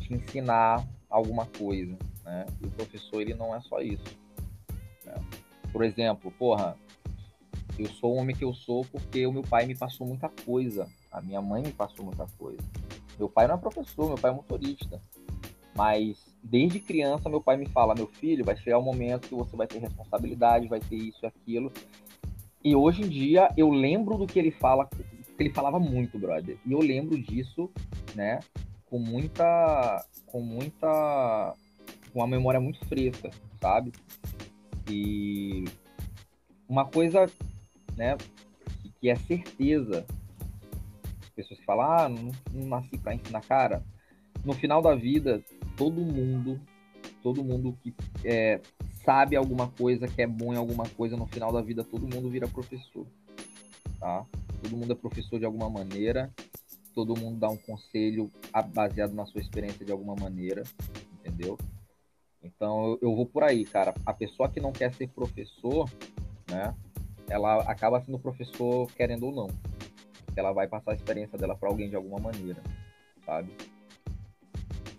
Speaker 3: te ensinar alguma coisa, né? E o professor, ele não é só isso. Né? Por exemplo, porra, eu sou o homem que eu sou porque o meu pai me passou muita coisa. A minha mãe me passou muita coisa. Meu pai não é professor, meu pai é motorista. Mas desde criança meu pai me fala, meu filho, vai chegar um momento que você vai ter responsabilidade, vai ter isso aquilo. E hoje em dia eu lembro do que ele fala, que ele falava muito, brother. E eu lembro disso, né? com muita com muita com uma memória muito fresca, sabe? E uma coisa, né, que, é certeza. As pessoas que falam, ah, não, não nasci para ensinar cara. No final da vida, todo mundo, todo mundo que é, sabe alguma coisa, que é bom em alguma coisa, no final da vida todo mundo vira professor, tá? Todo mundo é professor de alguma maneira todo mundo dá um conselho baseado na sua experiência de alguma maneira, entendeu? Então eu, vou por aí, cara. A pessoa que não quer ser professor, né? Ela acaba sendo professor querendo ou não. Ela vai passar a experiência dela para alguém de alguma maneira, sabe?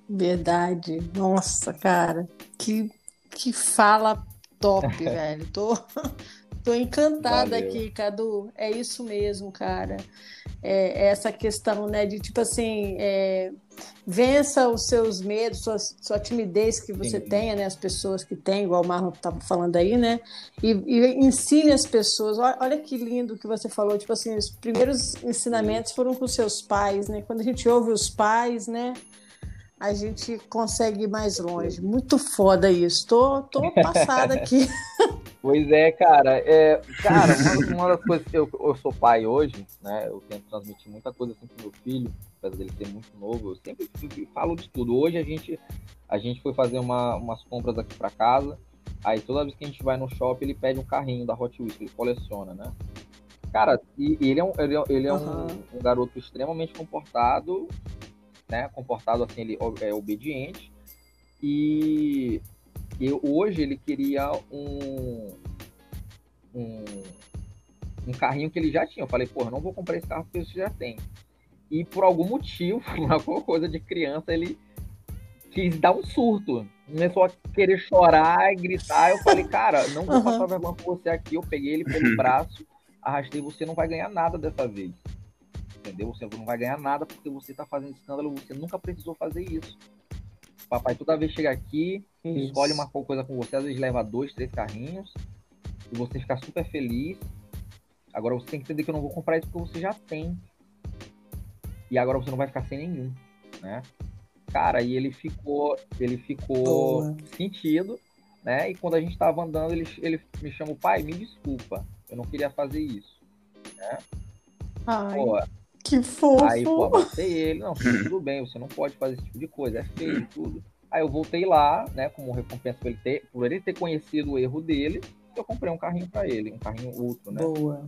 Speaker 2: Verdade. Nossa, cara. Que, que fala top, velho. Tô, tô encantada Valeu. aqui, Cadu. É isso mesmo, cara é, essa questão, né, de tipo assim, é, vença os seus medos, sua, sua timidez que você Sim. tenha, né, as pessoas que têm, igual o Marlon estava falando aí, né, e, e, ensine as pessoas. Olha, olha, que lindo que você falou, tipo assim, os primeiros ensinamentos foram com seus pais, né, quando a gente ouve os pais, né, a gente consegue ir mais longe. Muito foda isso. Tô, tô passada aqui.
Speaker 3: Pois é, cara. É, cara, uma, uma das coisas que eu, eu, sou pai hoje, né? Eu tento transmitir muita coisa assim pro meu filho, apesar dele ser muito novo. Eu sempre falo de tudo. Hoje a gente, a gente foi fazer uma, umas compras aqui para casa. Aí toda vez que a gente vai no shopping, ele pede um carrinho da Hot Wheels, que ele coleciona, né? Cara, e, e ele é, um, ele é, ele é uhum. um, um garoto extremamente comportado, né? Comportado assim, ele é obediente. E eu, hoje ele queria um, um, um carrinho que ele já tinha. Eu falei, porra, não vou comprar esse carro porque você já tem. E por algum motivo, por alguma coisa de criança, ele quis dar um surto. Começou a querer chorar e gritar. Eu falei, cara, não vou uhum. passar vergonha com você aqui. Eu peguei ele pelo braço, arrastei, você não vai ganhar nada dessa vez. Entendeu? Você não vai ganhar nada porque você tá fazendo escândalo, você nunca precisou fazer isso. Papai toda vez chega aqui, Isso. escolhe uma coisa com você, às vezes leva dois, três carrinhos, e você fica super feliz. Agora você tem que entender que eu não vou comprar isso porque você já tem. E agora você não vai ficar sem nenhum, né? Cara, e ele ficou, ele ficou Boa. sentido, né? E quando a gente tava andando, ele, ele me chamou, pai, me desculpa, eu não queria fazer isso, né?
Speaker 2: Ai, pô, que fofo.
Speaker 3: Aí, pô, abracei ele, não, tudo bem, você não pode fazer esse tipo de coisa, é feio tudo. Aí eu voltei lá, né, como recompensa por ele ter, por ele ter conhecido o erro dele, eu comprei um carrinho para ele, um carrinho outro, né?
Speaker 2: Boa.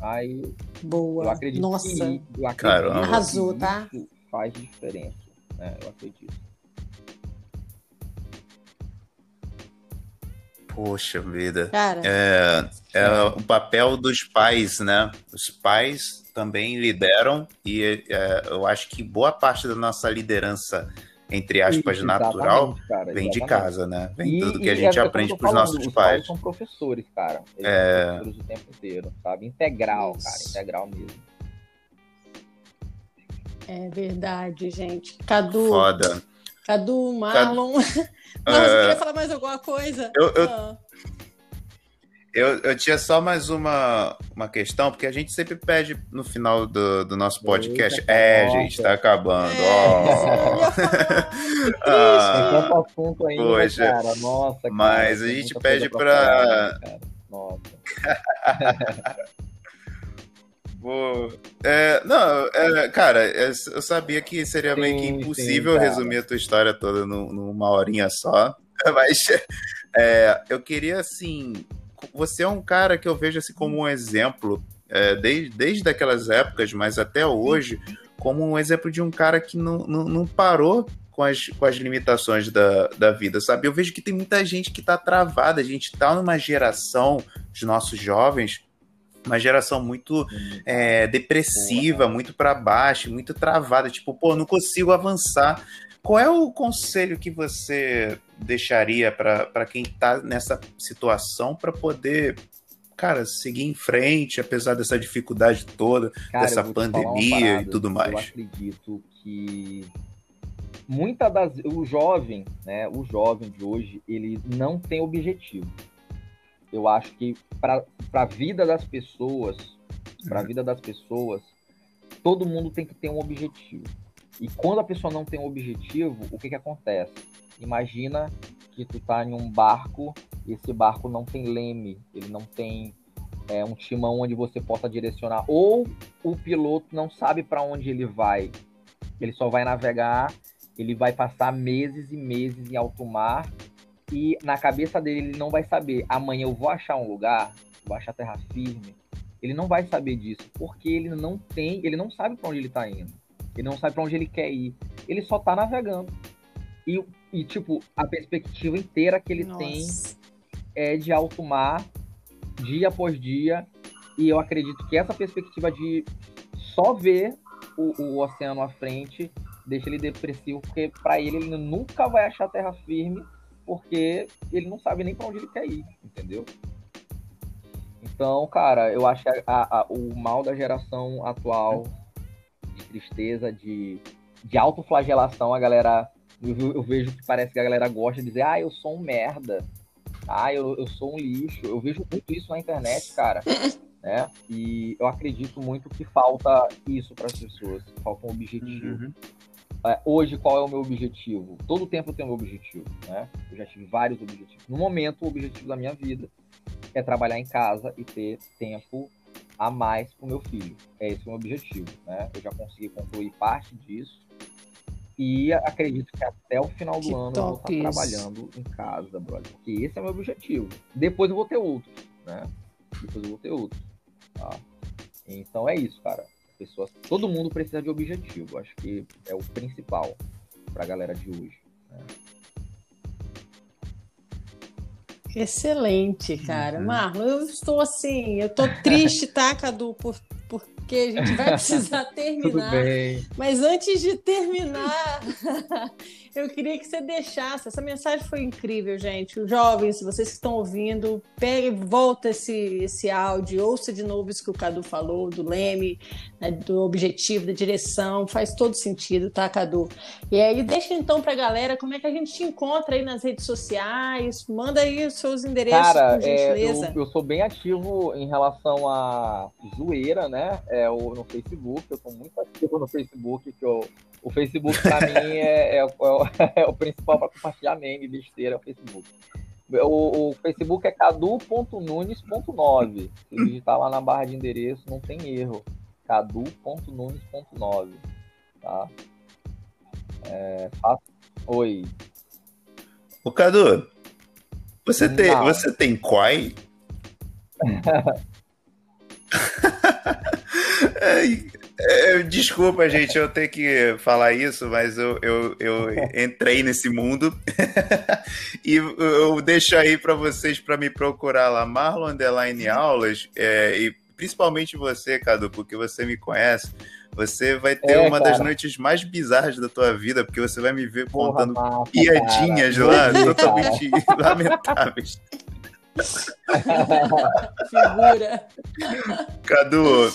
Speaker 3: Aí,
Speaker 2: Boa.
Speaker 3: Eu acredito
Speaker 2: Nossa.
Speaker 3: que, eu acredito
Speaker 2: Caramba. Arrasou, tá?
Speaker 3: faz diferença, né? Eu acredito.
Speaker 1: Poxa vida.
Speaker 2: Cara.
Speaker 1: É, é o papel dos pais, né? Os pais também lideram e é, eu acho que boa parte da nossa liderança entre aspas, Isso, natural, cara, vem de casa, né? Vem e, tudo que a gente é, aprende para os nossos
Speaker 3: os
Speaker 1: pais.
Speaker 3: são professores, cara. Eles é... são professores o tempo inteiro, sabe? Integral, Isso. cara, integral mesmo.
Speaker 2: É verdade, gente. Cadu.
Speaker 1: Foda.
Speaker 2: Cadu, Marlon. Cadu... Marlon, você queria falar mais alguma coisa?
Speaker 1: Eu, eu... Ah. Eu, eu tinha só mais uma, uma questão, porque a gente sempre pede no final do, do nosso podcast. Eita, é, nossa. gente, tá acabando. É.
Speaker 3: Oh. ah, Tem assunto ainda, poxa, cara. Nossa, cara,
Speaker 1: Mas a gente pede pra. pra...
Speaker 3: Nossa.
Speaker 1: É, não, é, cara, é, eu sabia que seria sim, meio que impossível sim, resumir a tua história toda numa horinha só. Mas é, eu queria, assim, você é um cara que eu vejo assim como um exemplo, é, desde, desde aquelas épocas, mas até hoje, como um exemplo de um cara que não, não, não parou com as, com as limitações da, da vida, sabe? Eu vejo que tem muita gente que tá travada, a gente tá numa geração de nossos jovens, uma geração muito é, depressiva, muito para baixo, muito travada, tipo, pô, não consigo avançar. Qual é o conselho que você deixaria para quem está nessa situação para poder, cara, seguir em frente, apesar dessa dificuldade toda, cara, dessa pandemia e tudo mais?
Speaker 3: Eu acredito que muita das o jovem, né, o jovem de hoje, ele não tem objetivo. Eu acho que para a vida das pessoas, para a uhum. vida das pessoas, todo mundo tem que ter um objetivo. E quando a pessoa não tem um objetivo, o que, que acontece? Imagina que tu tá em um barco e esse barco não tem leme, ele não tem é, um timão onde você possa direcionar, ou o piloto não sabe para onde ele vai, ele só vai navegar, ele vai passar meses e meses em alto mar e na cabeça dele ele não vai saber, amanhã eu vou achar um lugar, vou achar terra firme. Ele não vai saber disso, porque ele não tem, ele não sabe para onde ele está indo. Ele não sabe para onde ele quer ir. Ele só tá navegando. E, e, tipo, a perspectiva inteira que ele Nossa. tem é de alto mar, dia após dia. E eu acredito que essa perspectiva de só ver o, o oceano à frente deixa ele depressivo, porque para ele ele nunca vai achar terra firme, porque ele não sabe nem para onde ele quer ir, entendeu? Então, cara, eu acho que a, a, o mal da geração atual tristeza, de, de autoflagelação, a galera. Eu, eu, vejo que parece que a galera gosta de dizer, ah, eu sou um merda. Ah, eu, eu sou um lixo. Eu vejo muito isso na internet, cara. né? E eu acredito muito que falta isso para as pessoas. Falta um objetivo. Uhum. É, hoje, qual é o meu objetivo? Todo tempo eu tenho um objetivo, né? Eu já tive vários objetivos. No momento, o objetivo da minha vida é trabalhar em casa e ter tempo a mais para o meu filho. É esse o meu objetivo, né? Eu já consegui concluir parte disso e acredito que até o final do que ano eu vou estar trabalhando em casa, brother. Porque esse é o meu objetivo. Depois eu vou ter outros, né? Depois eu vou ter outros, tá? Então é isso, cara. Pessoas, todo mundo precisa de objetivo. Acho que é o principal para a galera de hoje. Né?
Speaker 2: Excelente, cara. Uhum. Marlon, eu estou assim, eu estou triste, tá, Cadu, por, porque a gente vai precisar terminar. Mas antes de terminar, eu queria que você deixasse. Essa mensagem foi incrível, gente. Os jovens, vocês que estão ouvindo, pegue, volta esse, esse áudio, ouça de novo isso que o Cadu falou, do leme, né, do objetivo, da direção. Faz todo sentido, tá, Cadu? E aí, deixa então para a galera como é que a gente te encontra aí nas redes sociais. Manda aí os seus endereços,
Speaker 3: Cara, por gentileza. É, eu, eu sou bem ativo em relação a zoeira, né? É, no Facebook, eu sou muito ativo no Facebook, que eu O Facebook, pra mim, é, é, é, o, é o principal para compartilhar meme, besteira, é o Facebook. O, o Facebook é cadu.nunes.9. Se digitar lá na barra de endereço, não tem erro. cadu.nunes.9. Tá? É, faço... Oi.
Speaker 1: O Cadu, você tem, você tem Quai? é, desculpa, gente, eu tenho que falar isso, mas eu, eu, eu entrei nesse mundo e eu deixo aí para vocês para me procurar lá, Marlon Underline Aulas, é, e principalmente você, Cadu, porque você me conhece. Você vai ter é, uma cara. das noites mais bizarras da tua vida, porque você vai me ver Porra, contando massa, piadinhas cara. lá, totalmente lamentáveis. Figura. Cadu,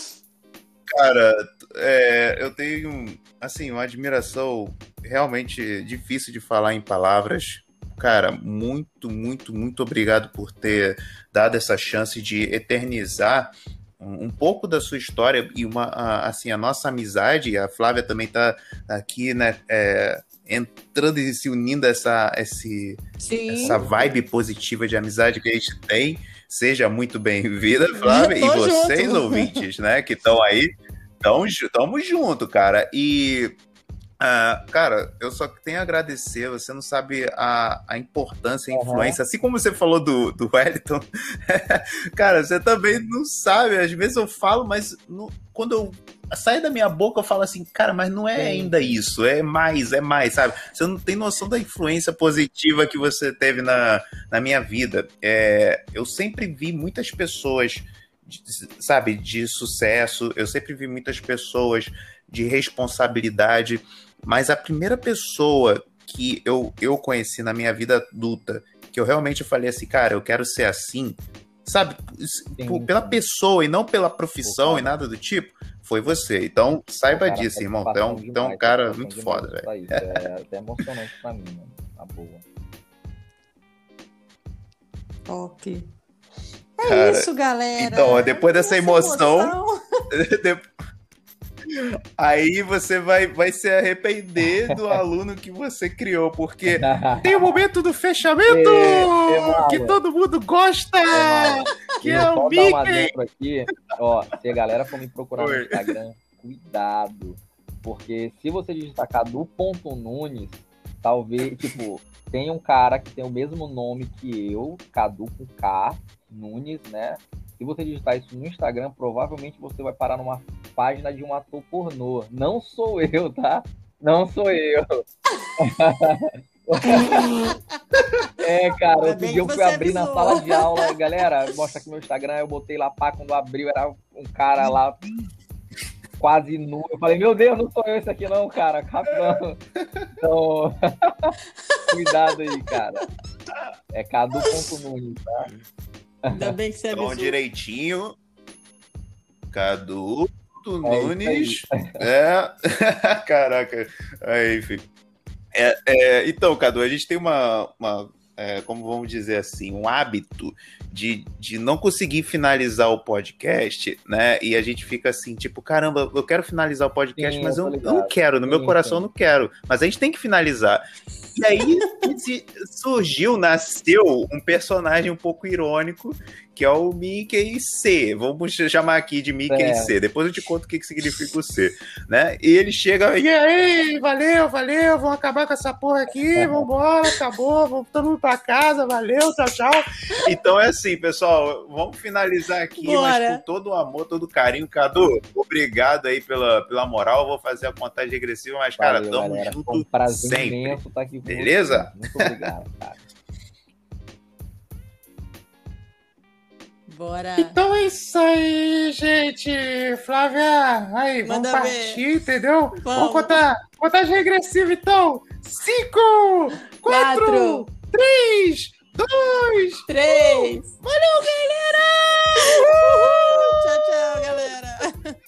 Speaker 1: cara, é, eu tenho assim uma admiração realmente difícil de falar em palavras. Cara, muito, muito, muito obrigado por ter dado essa chance de eternizar um pouco da sua história e uma assim a nossa amizade. A Flávia também está aqui, né? É, entrando e se unindo a essa, esse, essa vibe positiva de amizade que a gente tem. Seja muito bem-vinda, Flávia, e vocês, junto. ouvintes, né, que estão aí. Tamo, tamo junto, cara. E Uh, cara, eu só tenho a agradecer. Você não sabe a, a importância, a influência. Uhum. Assim como você falou do, do Wellington, cara, você também não sabe. Às vezes eu falo, mas no, quando eu sai da minha boca, eu falo assim, cara, mas não é ainda isso. É mais, é mais, sabe? Você não tem noção da influência positiva que você teve na, na minha vida. É, eu sempre vi muitas pessoas, sabe, de sucesso. Eu sempre vi muitas pessoas de responsabilidade mas a primeira pessoa que eu, eu conheci na minha vida adulta, que eu realmente falei assim, cara, eu quero ser assim, sabe? Sim. Pela pessoa e não pela profissão Pô, e nada do tipo, foi você. Então, saiba cara, disso, irmão. Tu é um, demais, é um cara muito foda, velho.
Speaker 3: É até emocionante pra mim, né? Na boa.
Speaker 2: Top. É cara, isso, galera.
Speaker 1: Então, depois dessa emoção, emoção... Aí você vai, vai se arrepender do aluno que você criou, porque tem o momento do fechamento é, que todo mundo gosta, é, que é o Mickey.
Speaker 3: Aqui, ó, se a galera for me procurar Oi. no Instagram, cuidado, porque se você digitar cadu.nunes, talvez, tipo, tem um cara que tem o mesmo nome que eu, Cadu com K, Nunes, né? Se você digitar isso no Instagram, provavelmente você vai parar numa página de um ator pornô. Não sou eu, tá? Não sou eu. é, cara, outro dia eu fui abrir na sala de aula, galera, mostra aqui meu Instagram, eu botei lá pá, quando abriu era um cara lá quase nu. Eu falei, meu Deus, não sou eu esse aqui não, cara, capitão. Então, cuidado aí, cara. É cadu.nunes, tá?
Speaker 2: Ainda bem que você
Speaker 1: avisou. Então, direitinho. Cadu é Nunes. É. Caraca. Aí, enfim. É, é, então, Cadu, a gente tem uma, uma é, como vamos dizer assim, um hábito de, de não conseguir finalizar o podcast, né? E a gente fica assim, tipo, caramba, eu quero finalizar o podcast, sim, mas eu, eu, não quero, no sim, meu coração sim. eu não quero. Mas a gente tem que finalizar. E aí surgiu, nasceu um personagem um pouco irônico que é o Mickey C. Vamos chamar aqui de Mickey é. C. Depois eu te conto o que, que significa o C. Né? E ele chega, e aí, valeu, valeu, vamos acabar com essa porra aqui, vambora, acabou, vamos todo mundo pra casa, valeu, tchau, tchau. Então é assim, pessoal, vamos finalizar aqui, Bora. mas com todo o amor, todo o carinho. Cadu, obrigado aí pela, pela moral, vou fazer a contagem regressiva, mas, cara, valeu, tamo galera. junto um prazer sempre. Imenso estar aqui com Beleza?
Speaker 3: Você. Muito obrigado, cara.
Speaker 2: Bora.
Speaker 1: Então é isso aí, gente. Flávia, aí, Manda vamos ver. partir, entendeu? Vamos, vamos contar. Contagem regressiva, então. Cinco, quatro, quatro. três, dois,
Speaker 2: três.
Speaker 1: Um. Valeu, galera! Uhul! Tchau, tchau, galera.